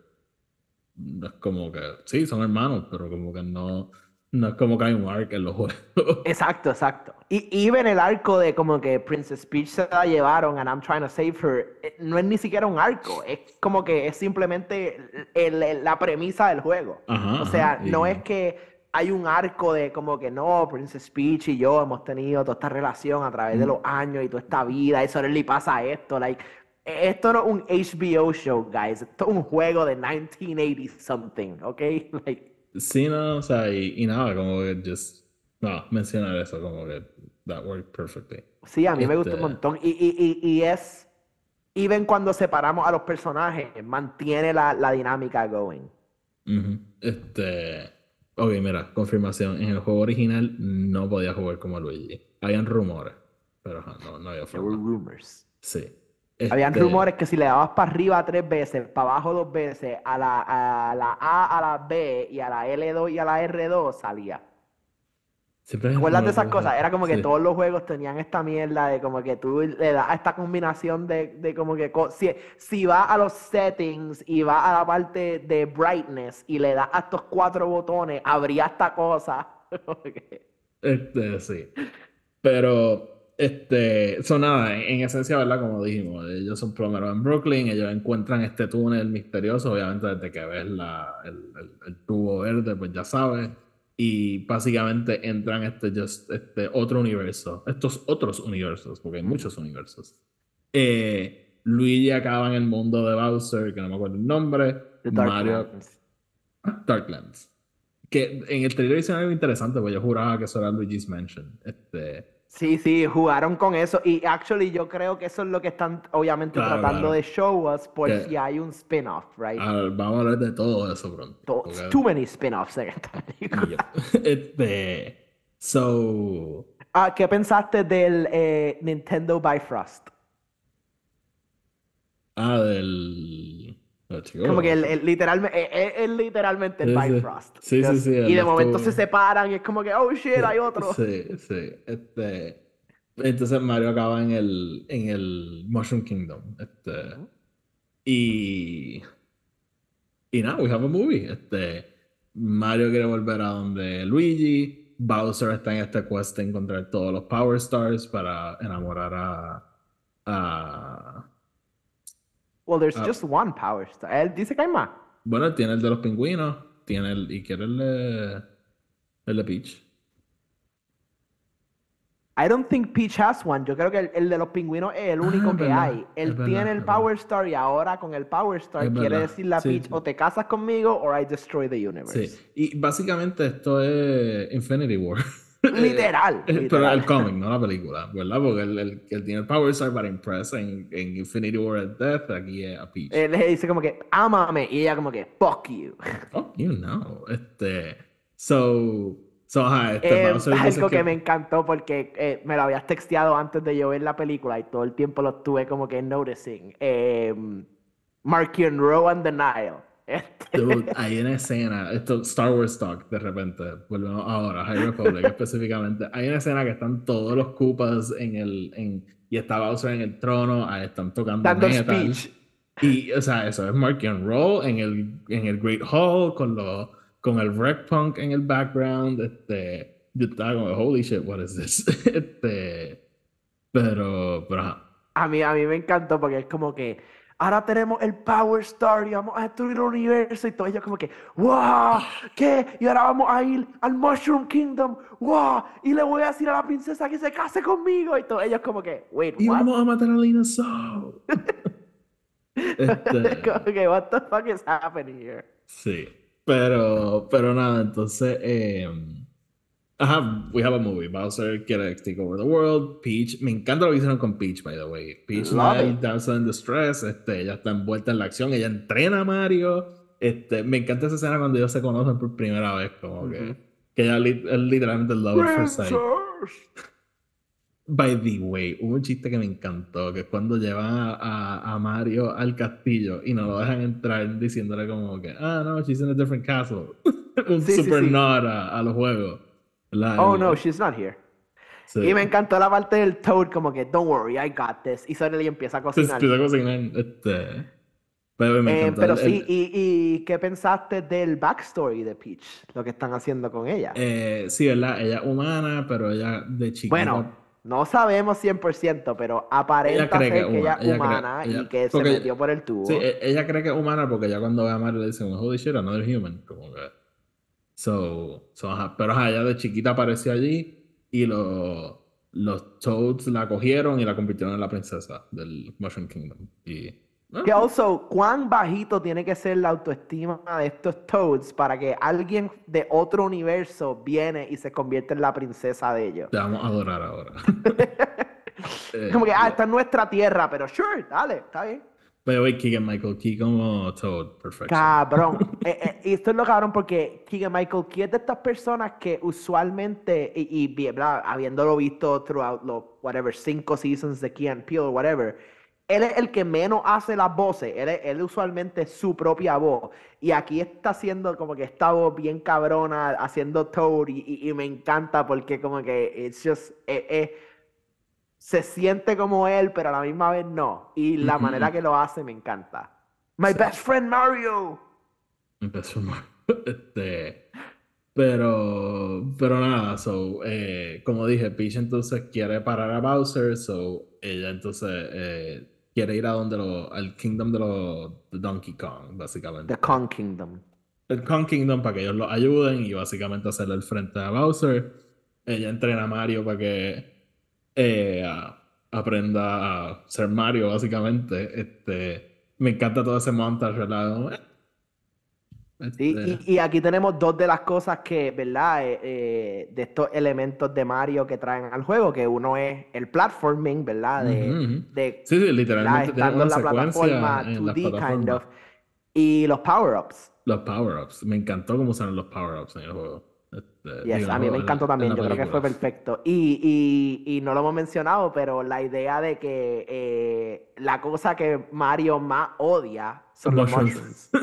no es como que, sí, son hermanos, pero como que no, no es como que hay un arc en los juegos. (laughs) Exacto, exacto. Y even el arco de como que Princess Peach se la llevaron and I'm trying to save her, eh, no es ni siquiera un arco, es como que es simplemente el- el- la premisa del juego. Ajá, O sea, ajá, no es que hay un arco de como que no, Princess Peach y yo hemos tenido toda esta relación a través de Mm. los años y toda esta vida, y solo le pasa esto, like, esto no es un HBO show, guys, esto es un juego de 1980 something, ¿ok? (laughs) Like, Sí, no, o sea, y, y nada, como que just, no, mencionar eso, como que that worked perfectly. Sí, a mí me gusta un Este- montón. Y, y, y, y es, even cuando separamos a los personajes, mantiene la, la dinámica going. Este, ok, mira, confirmación, en el juego original no podía jugar como Luigi. Habían rumores, pero no, no había There were forma. rumors. Sí. Habían Este, rumores que si le dabas para arriba tres veces, para abajo dos veces, a la, a la A, a la B y a la L2 y a la R2 salía. ¿Recuerdas de esas cosas? Era como que todos los juegos tenían esta mierda de como que tú le das esta combinación de, de como que si, si va a los settings y va a la parte de brightness y le das a estos cuatro botones, habría esta cosa. (laughs) este, sí. Pero, este, son nada, en, esencia, ¿verdad? Como dijimos, ellos son plomeros en Brooklyn, ellos encuentran este túnel misterioso, obviamente desde que ves la, el, el tubo verde, pues ya sabes y básicamente entran este, just, este otro universo, estos otros universos, porque hay muchos universos. Eh, Luigi acaba en el mundo de Bowser, que no me acuerdo el nombre. Mario. Darklands. Que en el trailer hicieron algo interesante, porque yo juraba que eso era Luigi's Mansion. Este, Sí, sí, jugaron con eso. Y actually yo creo que eso es lo que están obviamente tratando de show us por si hay un spin-off, right? vamos a hablar de todo eso pronto. Too many spin-offs en esta película. (laughs) este, so... Ah, ¿Qué pensaste del eh, Nintendo Bifrost? Ah, del... Como que el, literalmente, es, literalmente el Bifrost. Sí, sí, sí. Y de momento se separan y es como que, oh shit, hay otro. Sí, sí. Este, entonces Mario acaba en el, en el Mushroom Kingdom. Este, y. Y nada, we have a movie. Este, Mario quiere volver a donde Luigi. Bowser está en este quest de encontrar todos los Power Stars para enamorar a. a Well, there's ah. just one Power Star. Él dice que hay más. Bueno, tiene el de los pingüinos. Tiene el. Y quiere el de. El de Peach. I don't think Peach has one. Yo creo que el, de los pingüinos es el ah, único que hay. Él tiene el Power Star y ahora con el Power Star quiere decir la Peach o te casas conmigo o I destroy the universe. Sí. Y básicamente esto es Infinity War. (laughs) (laughs) Literal, Pero el cómic, no la película, ¿verdad? Porque él, él, tiene el Power Star para Impress en, en, Infinity War at Death, aquí es a Peach. Él le dice como que, ámame, y ella como que, fuck you. (laughs) Fuck you, no. Este, so, so ajá, este eh, Algo que... me encantó porque eh, me lo habías texteado antes de yo ver la película y todo el tiempo lo estuve como que noticing. Eh, Mark Row and the Nile. Dude, hay una escena, esto Star Wars Talk, de repente, volvemos ahora, High Republic (laughs) específicamente. Hay una escena que están todos los Koopas en el. En, y está Bowser en el trono, ahí están tocando Dando metal. Y, o sea, eso es Mark and Roll en el, en el Great Hall, con, lo, con el Wreck Punk en el background. Este, yo estaba como, holy shit, what is this? (laughs) este, pero, pero A mí, a mí me encantó porque es como que ahora tenemos el Power Star y vamos a destruir el universo y todo ellos como que, wow, ¿qué? Y ahora vamos a ir al Mushroom Kingdom, wow, y le voy a decir a la princesa que se case conmigo y todo ellos como que, wait, what? Y vamos a matar a Lina So. (laughs) este... como que, what the fuck is happening here? Sí, pero, pero nada, entonces, eh, Ajá, we have a movie. Bowser quiere take over the world. Peach, me encanta lo que hicieron con Peach, by the way. Peach Love Dancer in Distress, este, ella está envuelta en la acción, ella entrena a Mario. Este, me encanta esa escena cuando ellos se conocen por primera vez, como que, que ella es literalmente el love first sight. By the way, hubo un chiste que me encantó, que es cuando llevan a, a, Mario al castillo y no lo dejan entrar diciéndole como que, ah, no, she's in a different castle. (laughs) un super nod a, a los juegos oh no, she's not here. Y me encantó la parte del Toad, como que, don't worry, I got this. Y Sony empieza a cocinar. Empieza a cocinar. Este... Pero, me eh, pero sí, y, y, qué pensaste del backstory de Peach? Lo que están haciendo con ella. Eh, sí, ¿verdad? Ella es humana, pero ella de chiquita. Bueno, no sabemos 100%, pero aparenta ser que, ella es humana y que se metió por el tubo. Sí, e, ella cree que es humana porque ya cuando ve a Mario le dicen, holy shit, another human. Como que. So, pero ajá, ella de chiquita apareció allí y los Toads la cogieron y la convirtieron en la princesa del Mushroom Kingdom. Y, Que also, ¿cuán bajito tiene que ser la autoestima de estos Toads para que alguien de otro universo viene y se convierte en la princesa de ellos? Te vamos a adorar ahora. (laughs) (laughs) Como que, ah, esta es nuestra tierra, pero sure, dale, está bien. Keegan Michael Key como Toad, perfecto. Cabrón. (laughs) Eh, eh, y esto es lo cabrón porque Keegan Michael Key es de estas personas que usualmente, y, y habiéndolo visto throughout los, whatever, cinco seasons de Key and Peele, whatever, él es el que menos hace las voces, él, es, él usualmente es su propia voz. Y aquí está haciendo como que esta voz bien cabrona, haciendo Toad, y, y, me encanta porque como que it's just, eh, eh, se siente como él, pero a la misma vez no. Y la manera que lo hace me encanta. My best friend Mario. My best friend Mario. (laughs) Este, pero, pero nada, so, eh, como dije, Peach entonces quiere parar a Bowser, so ella entonces eh, quiere ir a donde lo, al Kingdom de los Donkey Kong, básicamente. The Kong Kingdom. El Kong Kingdom para que ellos lo ayuden y básicamente hacerle el frente a Bowser. Ella entrena a Mario para que eh, aprenda a ser Mario, básicamente. Este, me encanta todo ese montaje, ¿verdad? Este, y, aquí tenemos dos de las cosas que, ¿verdad? Eh, eh, de estos elementos de Mario que traen al juego, que uno es el platforming, ¿verdad? De, sí, sí, literalmente estando en la plataforma 2D kind of. Y los power-ups. Los power-ups. Me encantó cómo usaron los power-ups en el juego. Este, a mí me encantó también, yo creo que fue perfecto. Y, y, y, no lo hemos mencionado, pero la idea de que eh, la cosa que Mario más odia son los mushrooms. (laughs)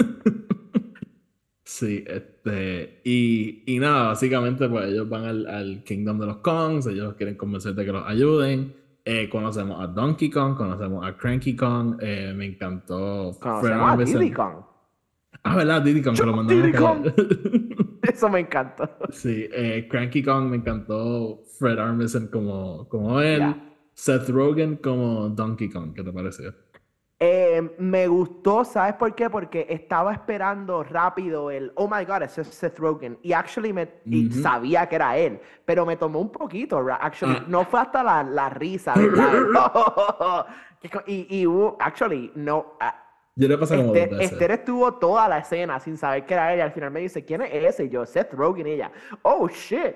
Sí, este, y, y, nada, básicamente pues ellos van al, al, Kingdom de los Kongs, ellos quieren convencer de que los ayuden. Eh, conocemos a Donkey Kong, conocemos a Cranky Kong, eh, me encantó. Conocemos a Diddy Kong. Ah, ¿verdad? Diddy Kong, que lo mandaron (laughs) (laughs) Eso me encantó. Sí, eh, Cranky Kong me encantó Fred Armisen como, como él, Seth Rogen como Donkey Kong, ¿qué te pareció? Eh, me gustó, ¿sabes por qué? Porque estaba esperando rápido el, oh my god, ese es Seth Rogen. Y actually me, y sabía que era él, pero me tomó un poquito, actually. Ah. No fue hasta la, la risa, ¿verdad? (laughs) (laughs) y, y actually, no. Yo le pasé como Esther, Esther estuvo toda la escena sin saber que era y al final me dice, ¿quién es ese? Y yo, Seth Rogen y ella, oh shit.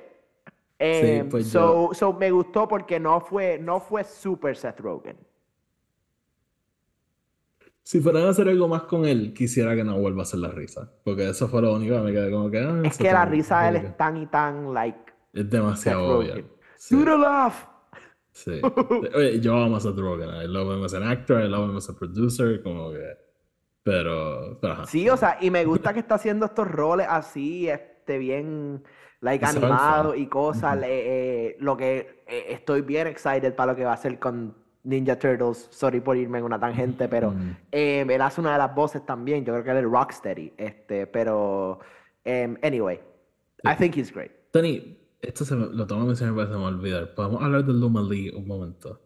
Em, pues so, so me gustó porque no fue, no fue super Seth Rogen. Si fueran a hacer algo más con él, quisiera que no vuelva a hacer la risa. Porque eso fue lo único que me quedé como que. Ah, es que la risa de él es tan y tan, like. Es demasiado obvia. Sí. Do the laugh. Sí. (laughs) Oye, yo amo a Seth Rogen. I love him as an actor, I love him as a producer. Como que. Pero. sí, o sea, y me gusta que está haciendo estos roles así, este, bien. Like animado y cosas. Eh, lo que eh, estoy bien excited para lo que va a hacer con Ninja Turtles, sorry por irme en una tangente, pero mm. eh, él hace una de las voces también, yo creo que él es Rocksteady, este, pero um, anyway, I think he's great. Tony, esto se me, lo tomo a mencionar pero se me olvidar. ¿Podemos hablar de Luma Lee un momento?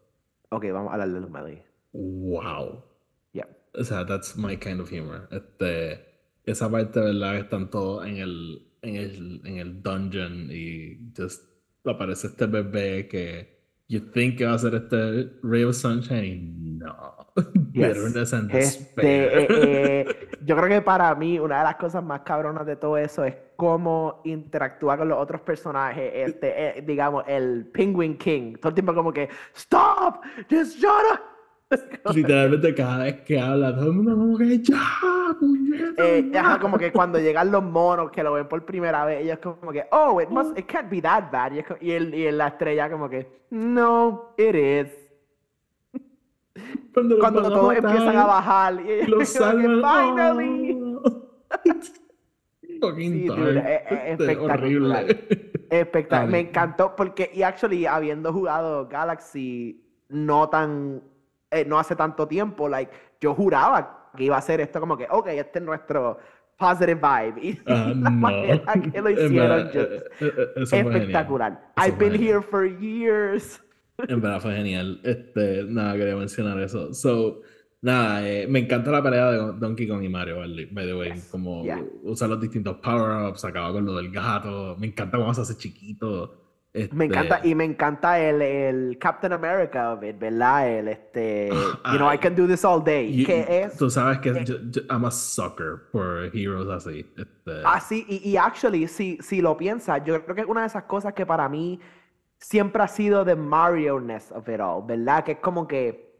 Ok, vamos a hablar de Luma Lee. Wow. O sea, that's my kind of humor. Este, esa parte, ¿verdad? Están todos en el, en el, en el dungeon y just aparece este bebé que you think que va a ser este Ray of Sunshine. No. (laughs) Bitterness and este, eh, eh, (laughs) yo creo que para mí una de las cosas más cabronas de todo eso es cómo interactúa con los otros personajes. Este, eh, digamos, el Penguin King. Todo el tiempo como que, ¡Stop! ¡Just shut up! (laughs) Literalmente cada vez que habla, todo el mundo como que ya, eh, como que cuando llegan los monos que lo ven por primera vez, ellos como que, oh, it must, it can't be that bad. Y, el, y la estrella como que, no, it is. Cuando, todos empiezan a bajar y los salvan. Finally. (laughs) sí, espectacular. Horrible. Espectacular. Me encantó porque, y actually, habiendo jugado Galaxy no tan eh, no hace tanto tiempo, like, yo juraba que iba a ser esto como que, ok, este es nuestro positive vibe. Y uh, (laughs) la no. manera que lo hicieron, eh, eh, espectacular. I've been here for years. En verdad fue genial. Este, nada, quería mencionar eso. So, nada, me encanta la pelea de Donkey Kong y Mario, by the way. como usar los distintos power-ups, acaba con lo del gato. Me encanta cómo se hace chiquito. Me encanta, y me encanta el, el Captain America of it, ¿verdad? El este, you know, I can do this all day. que es, tú sabes que yo, I'm a sucker for heroes así. Este... Así, y, y actually, si, si lo piensas, yo creo que es una de esas cosas que para mí siempre ha sido the Mario-ness of it all, ¿verdad? Que es como que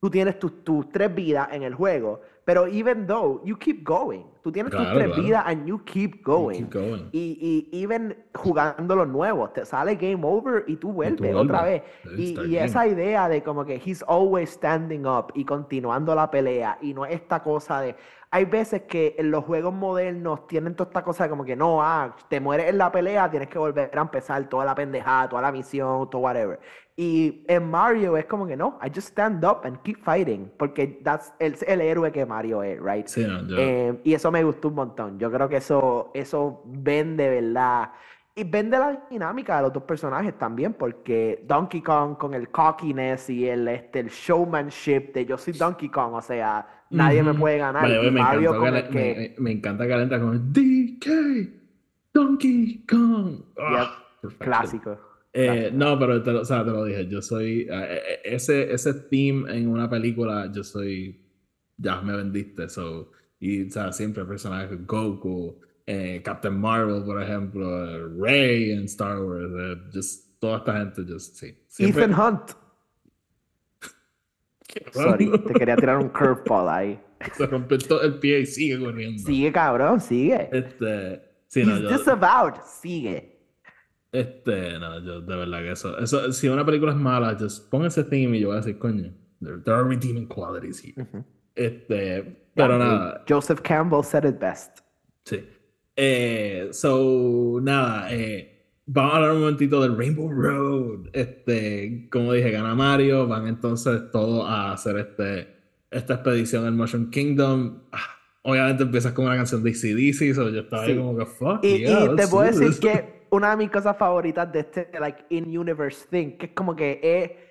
tú tienes tus, tus tres vidas en el juego, Pero even though, you keep going. Tú tienes tus tres vidas and you keep going. Y, y even jugando los nuevos, te sale game over y tú vuelves, otra vez. Y, y esa idea de como que he's always standing up y continuando la pelea y no esta cosa de hay veces que en los juegos modernos tienen toda esta cosa de como que no, ah, te mueres en la pelea, tienes que volver a empezar toda la pendejada, toda la misión, todo whatever. Y en Mario es como que no, I just stand up and keep fighting, porque that's el, el héroe que Mario es, right? Sí, eh, y eso me gustó un montón. Yo creo que eso, eso vende, ¿verdad? Y vende la dinámica de los dos personajes también, porque Donkey Kong con el cockiness y el, este, el showmanship de yo soy Donkey Kong, o sea, Nadie me puede ganar. me, Mario que... me, encanta calentar con DK Donkey Kong. Ah, clásico. Eh, no, pero te lo, o sea, te lo dije, yo soy eh, eh, ese, ese theme en una película, yo soy ya me vendiste, so y o sea, siempre personajes Goku, Captain Marvel, por ejemplo, Rey en Star Wars, just toda esta gente, just sí. Ethan Hunt. (laughs) Sorry, te quería tirar un curveball ahí. (laughs) Se rompió el pie y sigue corriendo. Sigue, cabrón, sigue. Este. Sí, no, disavowed, sigue. Este, no, yo de verdad que eso, eso. Si una película es mala, just pon ese theme y yo voy a decir, coño, there, are redeeming qualities here. Este, pero nada. Joseph Campbell said it best. Sí. Eh, so, nada, eh Vamos a hablar un momentito del Rainbow Road. Este, como dije, gana Mario. Van entonces todos a hacer este, esta expedición en Motion Kingdom. Ah, obviamente empiezas con una canción de ACDC, so yo estaba ahí como que fuck. Y, y te puedo decir que (laughs) una de mis cosas favoritas de este, like, in-universe thing, que es como que es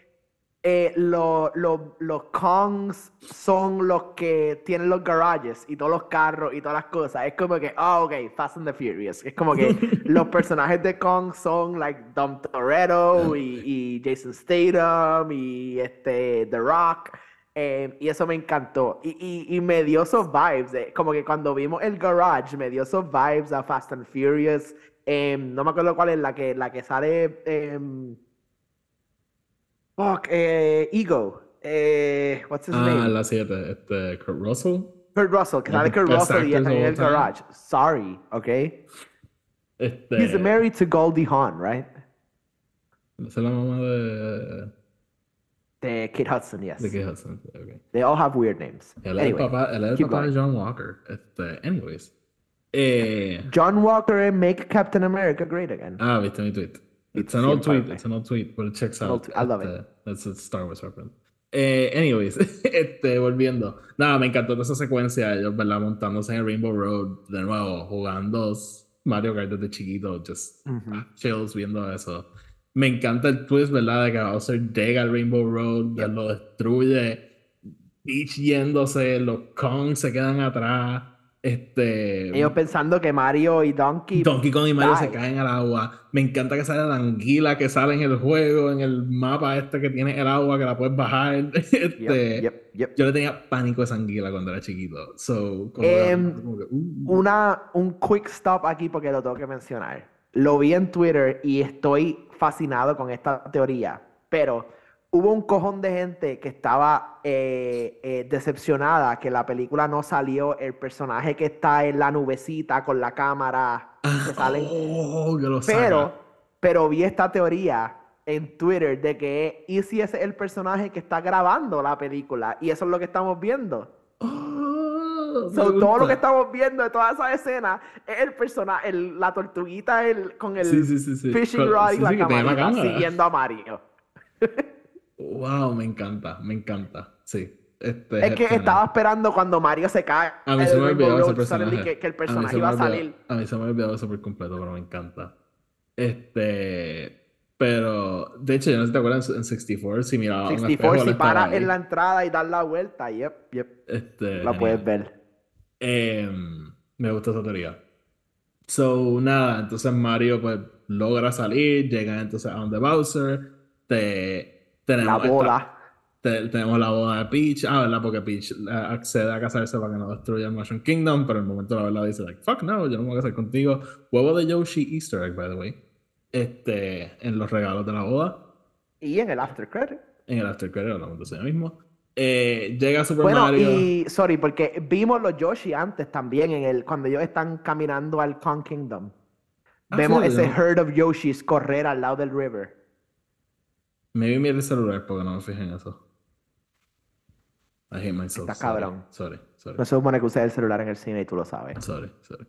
eh, los Kongs son los que tienen los garages y todos los carros y todas las cosas. Es como que, ah, ok, Fast and the Furious. Es como que (laughs) los personajes de Kong son like Dom Toretto y, Jason Statham y este The Rock. Em, y eso me encantó. Y, y, me dio esos vibes. como que cuando vimos el garage, me dio esos vibes a Fast and Furious. Em, no me acuerdo cuál es la que, la que sale. Em, Fuck, eh, Ego. Eh, what's his ah, name? La 7. Este, Kurt Russell. Kurt Russell, que sale (laughs) Kurt Russell y está en el garage. Sorry, okay? Este... He's married to Goldie Hawn, right? Es la mamá de... De Kate Hudson, yes. De Kate Hudson, okay. They all have weird names. El anyway, papá, el papá de John Walker. Este, anyways. Eh... John Walker make Captain America great again. Ah, viste mi tweet. It's an old tweet. It's an old tweet, but it checks out. I love it. That's a Star Wars reference. Eh, anyways, (laughs) este, volviendo. Nada, me encantó toda esa secuencia. Ellos, ¿verdad? Montándose en el Rainbow Road, de nuevo, jugando Mario Kart desde chiquito, just chills viendo eso. Me encanta el twist, ¿verdad? De que Bowser llega al Rainbow Road, yep. lo destruye, Peach yéndose, los Kong se quedan atrás. Este. Ellos pensando que Mario y Donkey. Donkey Kong y Mario se caen al agua. Me encanta que sale la anguila que sale en el juego, en el mapa este que tiene el agua, que la puedes bajar. (laughs) Este, Yo le tenía pánico a esa anguila cuando era chiquito. So, em, uh. una, un quick stop aquí porque lo tengo que mencionar. Lo vi en Twitter y estoy fascinado con esta teoría. Pero hubo un cojón de gente que estaba eh, eh, decepcionada que la película no salió el personaje que está en la nubecita con la cámara que sale. Oh, pero, pero vi esta teoría en Twitter de que y si es el personaje que está grabando la película y eso es lo que estamos viendo. Oh, todo lo que estamos viendo de toda esa escena es el personaje, la tortuguita el, con el fishing rod y la cámara siguiendo a Mario. (laughs) Wow, me encanta, me encanta. Sí. Este, es que estaba esperando cuando Mario se cae. A mí se me olvidó ese personaje. Que, que, el personaje iba a salir. A mí se me olvidó eso por completo, pero me encanta. Este. Pero, de hecho, yo no sé si te acuerdas en 64, si miraba 64, si paras en la entrada y das la vuelta, yep, yep. Este, la puedes ver. Eh, me gusta esa teoría. So, nada, entonces Mario pues logra salir, llega entonces a donde Bowser, te tenemos la boda. tenemos la boda de Peach. Ah, ¿verdad? Porque Peach eh, accede a casarse para que no destruya el Mushroom Kingdom, pero en el momento la verdad dice, like, fuck no, yo no me voy a casar contigo. Huevo de Yoshi Easter egg, by the way. Este, en los regalos de la boda. Y en el after credit. En el after credit, hablamos de eso mismo. Eh, llega Super Bueno, Mario. y sorry, porque vimos los Yoshi antes también en el cuando ellos están caminando al Kong Kingdom. Ah, Vemos sí, ese no. herd of Yoshis correr al lado del river. Me vi mi celular porque no me fijé en eso. I hate myself. Está sorry, cabrón. Sorry, sorry. No se supone que uses el celular en el cine y tú lo sabes. Sorry, sorry.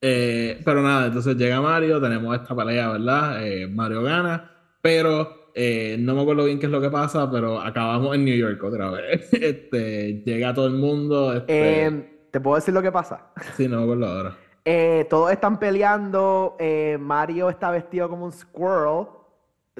Eh, pero nada, entonces llega Mario, tenemos esta pelea, ¿verdad? Eh, Mario gana, pero eh, no me acuerdo bien qué es lo que pasa, pero acabamos en New York otra vez. (laughs) Este, llega todo el mundo. Este, Eh, ¿Te puedo decir lo que pasa? sí, no me acuerdo ahora. Todos están peleando. Mario está vestido como un squirrel.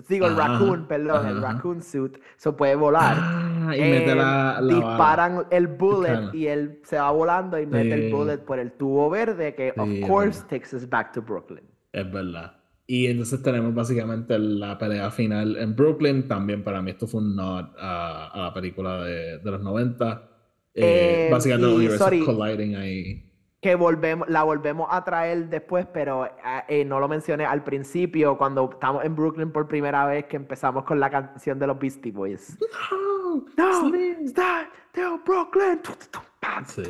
Digo, el Ajá, raccoon, perdón, el ajá. raccoon suit. Se puede volar. Ah, y Eh, mete la, la bala. disparan el bullet y él se va volando y mete el Sí. bullet por el tubo verde que, Sí, of course, takes us back to Brooklyn. Es verdad. Y entonces tenemos básicamente la pelea final en Brooklyn. También para mí esto fue un nod a, a la película de, de los 90. Eh, Eh, básicamente los y, universos sorry. colliding ahí. Que volvemos, la volvemos a traer después, pero ah, eh, no lo mencioné al principio, cuando estamos en Brooklyn por primera vez, que empezamos con la canción de los Beastie Boys. No, No, to Brooklyn. Sí,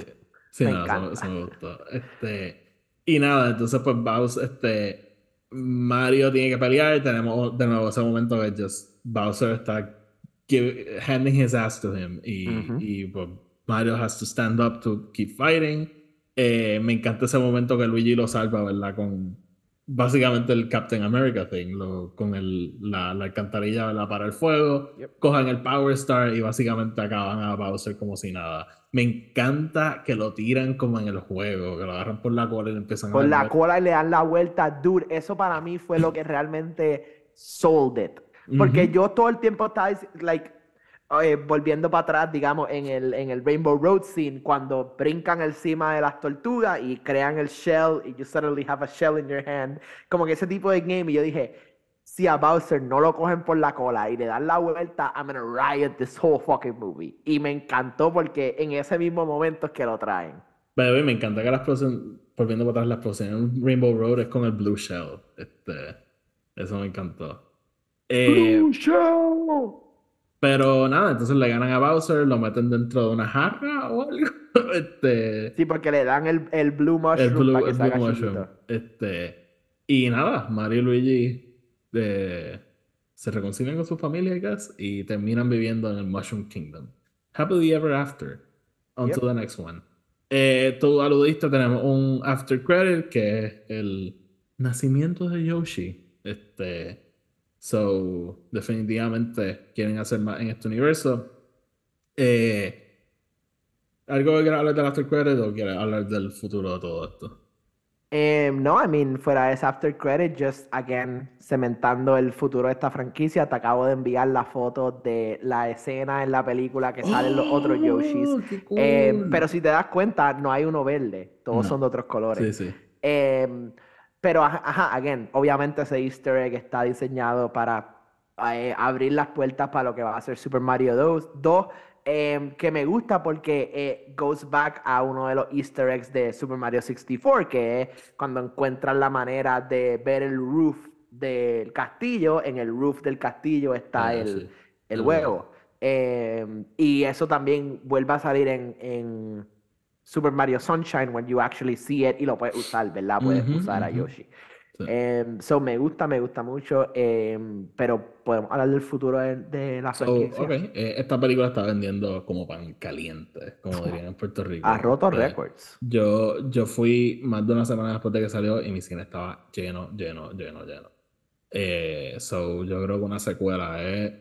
sí, Me no, eso, encanta. eso me gustó. Este, y nada, entonces pues Bowser, este, Mario tiene que pelear, tenemos de nuevo ese momento que just Bowser está give- handing his ass to him y, Ujú. y pues Mario has to stand up to keep fighting. Eh, me encanta ese momento que Luigi lo salva, ¿verdad? Con básicamente el Captain America thing, lo- con el, la, la alcantarilla, ¿verdad? Para el fuego, Yep. cojan el Power Star y básicamente acaban a Bowser como si nada. Me encanta que lo tiran como en el juego, que lo agarran por la cola y le empiezan Por a la mover. cola y le dan la vuelta, dude. Eso para mí fue lo que realmente sold it. Porque yo todo el tiempo estaba, like, eh, volviendo para atrás, digamos, en el, en el Rainbow Road scene, cuando brincan encima de las tortugas y crean el shell y you suddenly have a shell in your hand. Como que ese tipo de game. Y yo dije, si a Bowser no lo cogen por la cola y le dan la vuelta, I'm gonna riot this whole fucking movie. Y me encantó porque en ese mismo momento es que lo traen. Me encanta que la explosión, volviendo para atrás, la explosión en Rainbow Road es con el Blue Shell. Este, eso me encantó. Eh, Blue Shell. Pero nada, entonces le ganan a Bowser, lo meten dentro de una jarra o algo. (laughs) Este, Sí, porque le dan el, el Blue el Mushroom Blue, para que el Blue haga Mushroom. Este, y nada, Mario y Luigi eh, se reconcilian con su familia, I guess, y terminan viviendo en el Mushroom Kingdom. Happily ever after. Until Yep. the next one. Eh, tú aludiste, tenemos un after credit que es el nacimiento de Yoshi. Este, so, definitivamente quieren hacer más en este universo. Eh, ¿Algo que quieras hablar del after credit o quieres hablar del futuro de todo esto? Eh, no, I mean, fuera de ese after credit, just again, cementando el futuro de esta franquicia, te acabo de enviar la foto de la escena en la película que salen los otros Yoshis. ¡Oh, qué Eh, pero si te das cuenta, no hay uno verde, todos No. son de otros colores. Sí, sí. Eh, pero, ajá, again, obviamente ese easter egg está diseñado para eh, abrir las puertas para lo que va a ser Super Mario 2, 2 eh, que me gusta porque eh, goes back a uno de los easter eggs de Super Mario 64, que es cuando encuentran la manera de ver el roof del castillo, en el roof del castillo está Ah, el, sí. el huevo. Eh, y eso también vuelve a salir en, en Super Mario Sunshine when you actually see it y lo puedes usar, ¿verdad? Puedes Ujú, usar a ujú. Yoshi. Sí. Em, so me gusta, me gusta mucho, em, pero podemos hablar del futuro de, de la So, franquicia. ok, eh, esta película está vendiendo como pan caliente, como dirían en Puerto Rico. Ha roto Este, récords. Yo, yo fui más de una semana después de que salió y mi cine estaba lleno, lleno, lleno, lleno. Eh, so, yo creo que una secuela es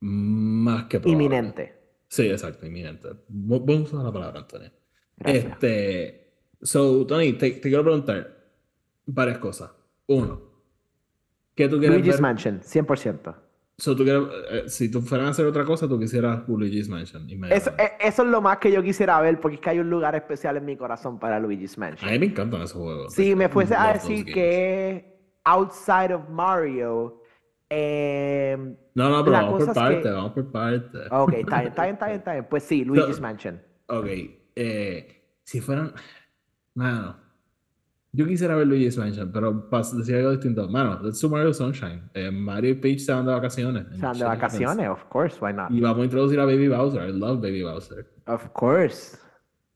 más que probable. Inminente. Sí, exacto, inminente. Bu- Buen uso de la palabra, Antonio. Gracias. Este, so, Tony, te, te quiero preguntar varias cosas. Uno, ¿qué tú quieres Luigi's ver? Mansion, 100%. So, tú quieres, eh, si tú fueras a hacer otra cosa, tú quisieras Luigi's Mansion. Eso, inmediatamente. e- eso es lo más que yo quisiera ver, porque es que hay un lugar especial en mi corazón para Luigi's A Mansion. mí me encantan esos juegos. Si me fuese a decir que outside of Mario, em, No, no, pero la vamos por es que- parte, vamos por parte. ok, está bien, está bien, (laughs) está bien, está bien. Pues sí, Luigi's Mansion. Ok, eh, si fueran. Mano, Yo quisiera ver Luigi's Mansion, pero para decir algo distinto, mano, Let's do Mario Sunshine. Eh, Mario y Peach se van de vacaciones. Se van de vacaciones, of course, why not? Y vamos a introducir a Baby Bowser. I love Baby Bowser. Of course.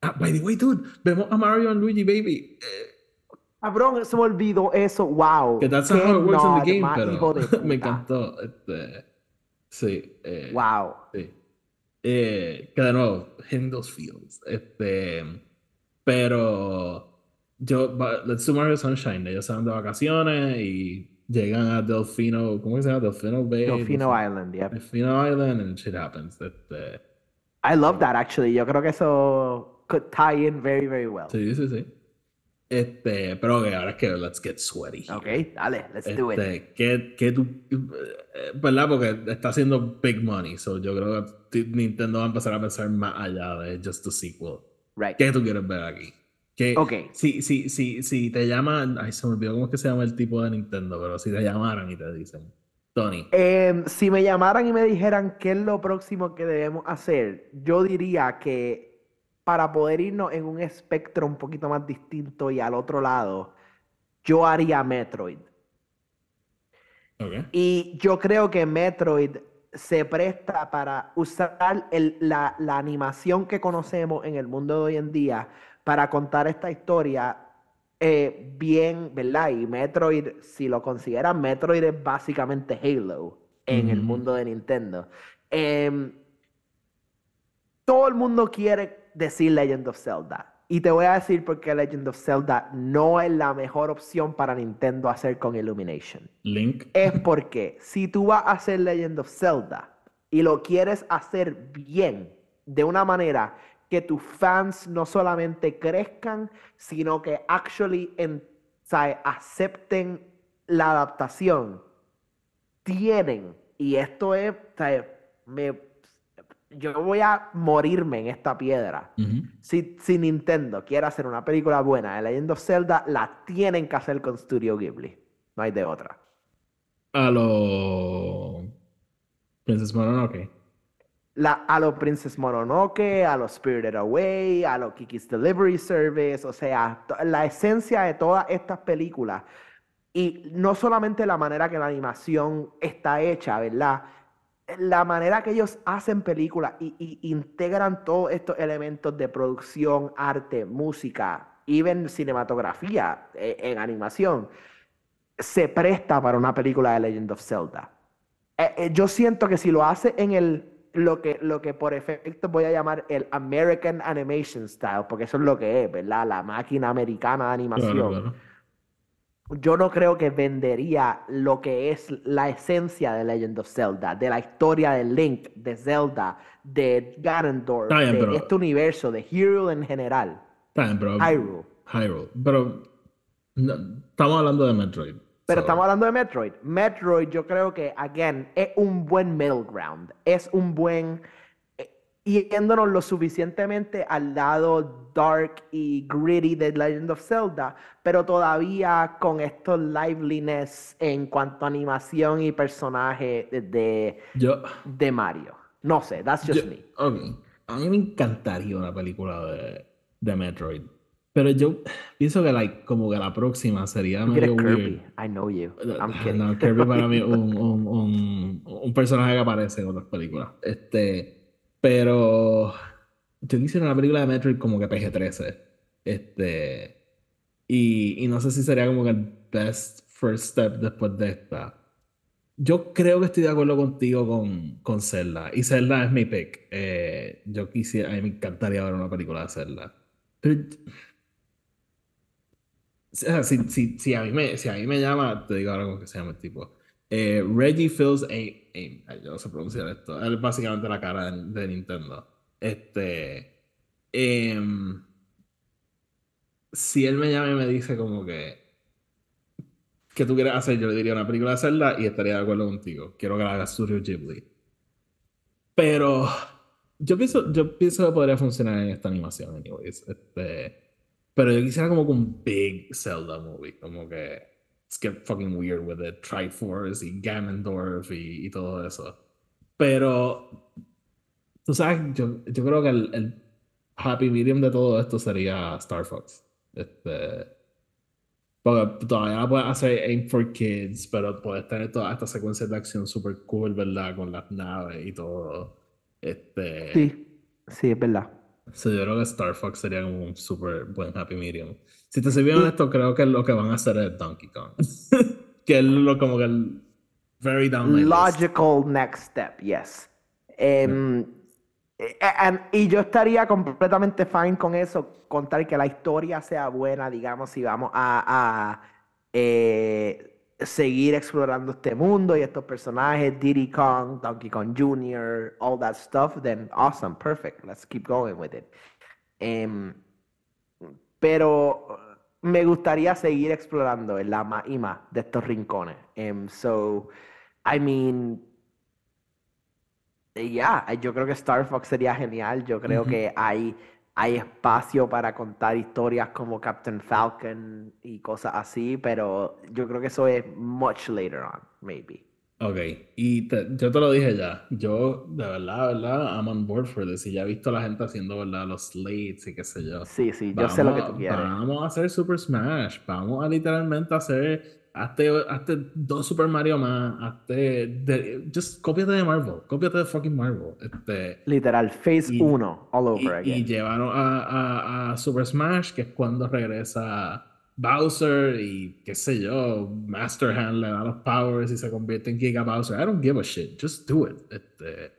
Ah, by the way, dude, vemos a Mario and Luigi Baby. Eh, Cabrón, se me olvidó eso, wow. Que that's how it works in the game, pero (laughs) me encantó. Este, sí. Eh, wow. Sí. Eh, que de nuevo, in those fields. Este, pero yo, Let's Do Mario Sunshine, ellos se van de vacaciones y llegan a Delfino, ¿cómo se llama? Delfino Bay. Delfino Island, yeah. Delfino Island and shit happens. Este, I love that actually. Yo creo que eso could tie in very, very well. Sí, sí, sí. Este, pero okay, ahora es que let's get sweaty. Ok, dale, let's do it. Este, ¿qué, qué tú, eh, ¿Verdad? Porque está haciendo big money. So yo creo que Nintendo va a empezar a pensar más allá de just a sequel. Right. ¿Qué tú quieres ver aquí? Que, ok. Si, si, si, si te llaman. Ay, se me olvidó cómo es que se llama el tipo de Nintendo, pero si te llamaran y te dicen. Tony. Em, si me llamaran y me dijeran qué es lo próximo que debemos hacer, yo diría que para poder irnos en un espectro un poquito más distinto y al otro lado, yo haría Metroid. Y yo creo que Metroid se presta para usar la, animación que conocemos en el mundo de hoy en día para contar esta historia eh, bien, ¿verdad? Y Metroid, si lo consideran, Metroid es básicamente Halo en el mundo de Nintendo. Em, todo el mundo quiere decir Legend of Zelda. Y te voy a decir por qué Legend of Zelda no es la mejor opción para Nintendo hacer con Illumination. Link. Es porque si tú vas a hacer Legend of Zelda y lo quieres hacer bien, de una manera que tus fans no solamente crezcan, sino que actually acepten la adaptación, tienen, y esto es, me yo voy a morirme en esta piedra. si, si, Nintendo quiere hacer una película buena de Legend of Zelda, la tienen que hacer con Studio Ghibli. No hay de otra. A lo Princess Mononoke. La, a lo Princess Mononoke, a lo Spirited Away, a lo Kiki's Delivery Service, o sea, la esencia de todas estas películas. Y no solamente la manera que la animación está hecha, ¿verdad? La manera que ellos hacen películas y, integran todos estos elementos de producción, arte, música, even cinematografía eh, en animación, se presta para una película de Legend of Zelda. Eh, eh, yo siento que si lo hace en el lo que, lo que por efecto voy a llamar el American Animation Style, porque eso es lo que es, ¿verdad? La máquina americana de animación yo no creo que vendería lo que es la esencia de Legend of Zelda, de la historia de Link, de Zelda, de Ganondorf, de este universo, de Hyrule en general. Hyrule. Hyrule. Pero estamos hablando de Metroid. Pero estamos hablando de Metroid. Metroid yo creo que, again, es un buen middle ground. Es un buen yéndonos lo suficientemente al lado dark y gritty de Legend of Zelda, pero todavía con estos liveliness en cuanto a animación y personaje de, de Mario. No sé, that's just me. A mí me encantaría una película de, de Metroid. Pero yo pienso que like, como que la próxima sería medio Kirby. I know you. I'm kidding. No, Kirby para mí es (laughs) un, un, un, un personaje que aparece en otras películas. Este pero yo quisiera una película de Metroid como que PG-13. Este. Y, y, no sé si sería como que el best first step después de esta. Yo creo que estoy de acuerdo contigo con, con Zelda. Y Zelda es mi pick. Eh, yo quisiera, a mí me encantaría ver una película de Zelda. Pero. Si, si, si, a mí me, si a mí me llama, te digo cómo que se llama el tipo. Eh, Reggie Fils Aim, yo no sé pronunciar esto, es básicamente la cara de, Nintendo. Este. Em, si él me llama y me dice como que. ¿Qué tú quieres hacer? Yo le diría una película de Zelda y estaría de acuerdo contigo. Quiero que la haga Studio Ghibli. Pero. Yo pienso, yo pienso que podría funcionar en esta animación, anyways. Este, pero yo quisiera como un big Zelda movie. Como que Let's get fucking weird with it. Triforce y Ganondorf y, y todo eso. Pero, tú sabes, yo, yo creo que el, el, happy medium de todo esto sería Star Fox. Este, Porque todavía puedes hacer Aim for Kids, pero puedes tener toda esta secuencia de acción super cool, ¿verdad? Con las naves y todo. Este... Sí, sí, es verdad. Sí, yo creo que Star Fox sería como un super buen happy medium. Si te soy bien honesto, creo que lo que van a hacer es Donkey Kong. (laughs) que es lo como que el very down Logical next step, yes. Um, y yo estaría completamente fine con eso, contar que la historia sea buena, digamos, si vamos a, a eh, seguir explorando este mundo y estos personajes, Diddy Kong, Donkey Kong Jr., all that stuff, then awesome, perfect, let's keep going with it. Um, pero me gustaría seguir explorando el la y más de estos rincones. Um, so, I mean, ya, yo creo que Star Fox sería genial. Yo creo que hay, hay espacio para contar historias como Captain Falcon y cosas así, pero yo creo que eso es much later on, maybe. Ok, y yo te lo dije ya, yo de verdad, verdad, I'm on board for this y ya he visto a la gente haciendo, ¿verdad? Los slates y qué sé yo. Sí, sí, yo sé lo que tú quieres. Vamos a hacer Super Smash, vamos a literalmente hacer Hazte, hazte, dos Super Mario más, hazte, de, just cópiate de Marvel, cópiate de fucking Marvel. Este, Literal, Phase 1, all over again. Y llevaron a, a, a, Super Smash, que es cuando regresa Bowser y qué sé yo, Master Hand le da los powers y se convierte en Giga Bowser. I don't give a shit, just do it. Este,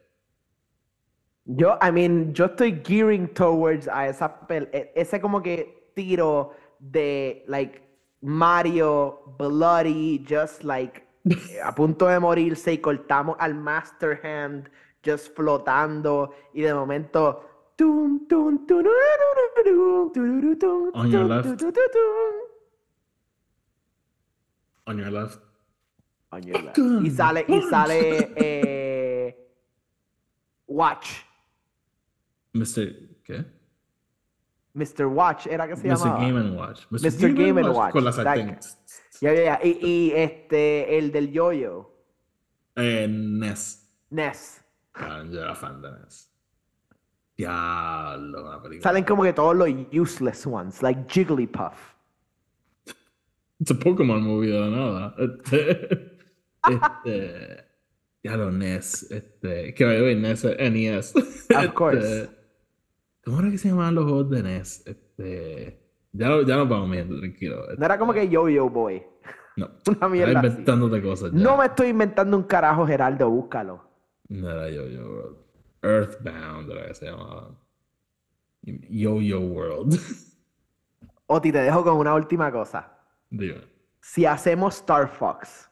yo, I mean, yo estoy gearing towards a esa, e, ese como que tiro de, like, Mario, bloody, just like a punto de morirse y cortamos al Master Hand just flotando y de momento on your left on your left on your left y sale y sale (laughs) eh, Watch Mr. ¿qué? Mr. Watch era que se Mr. llamaba. Game Watch. Mr. Game, Watch. Con la sartén. Ya, ya, ya. Y, este, el del yoyo. Eh, Ness. Ness. Yo era fan de Ness. Diablo, una película. Salen como que todos los useless ones, like Jigglypuff. It's a Pokémon movie de nada. Este. (laughs) este ya lo Ness. Este. Que vaya Ness, NES. Of course. Este, ¿Cómo era que se llamaban los juegos de NES? Este, ya, ya nos vamos viendo, tranquilo. No era como que Yo-Yo Boy. No. (laughs) Una mierda. Inventándote cosas. Ya. No me estoy inventando un carajo, Geraldo, búscalo. No era Yo-Yo World. Earthbound era que se llamaba. Yo-Yo World. (laughs) Oti, te dejo con una última cosa. Si hacemos Star Fox,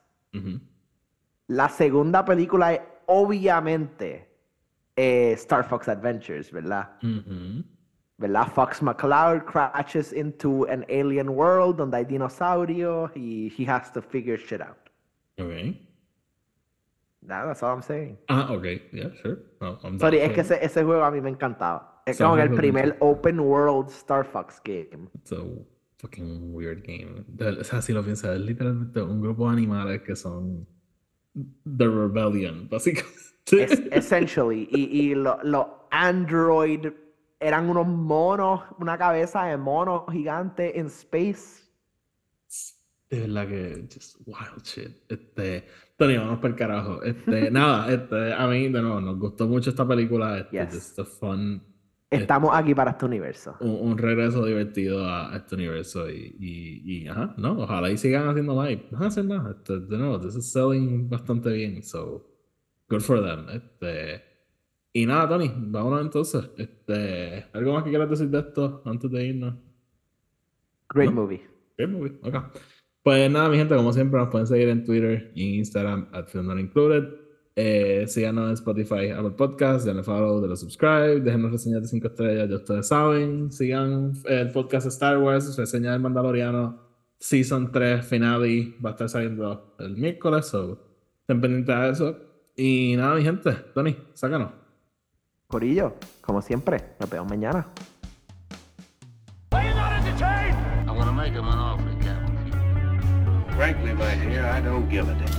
la segunda película es obviamente eh, Star Fox Adventures, ¿verdad? ¿Verdad? Fox McCloud crashes into an alien world donde hay dinosaurios y he has to figure shit out. Okay. Nah, that's all I'm saying. Ah, ok. Yeah, sure. Sorry, es que ese, ese, juego a mí me encantaba. Es como el primer open world Star Fox game. A fucking weird game. O sea, si lo piensas, es literalmente un grupo de animales que son The Rebellion, (laughs) básicamente. Es, essentially. Y, y los lo Android eran unos monos, una cabeza de mono gigante en space. De verdad que just wild shit. Este, Tony, vamos para el carajo. Este, (laughs) nada, este, a mí de nuevo nos gustó mucho esta película. Este, just a fun. Estamos aquí para este universo. Un, regreso divertido a este universo y, y, y, ajá, no, ojalá y sigan haciendo live. No hacer nada. Este, de nuevo, this is selling bastante bien, so Good for them. Este, y nada, Tony, vámonos entonces. Este, ¿Algo más que quieras decir de esto antes de irnos? Great movie. Great movie, ok. Pues nada, mi gente, como siempre, nos pueden seguir en Twitter y en Instagram, at Film Not Included. Eh, síganos en Spotify, Apple Podcasts, denle follow, denle subscribe, déjenos reseñas de 5 estrellas, ya ustedes saben. Sigan el podcast Star Wars, reseña del Mandaloriano, Season 3 finale, va a estar saliendo el miércoles, so estén pendientes de eso. Y nada, mi gente, Tony, sácanos. Corillo, como siempre, nos vemos mañana. Frankly, my dear, I don't give a damn.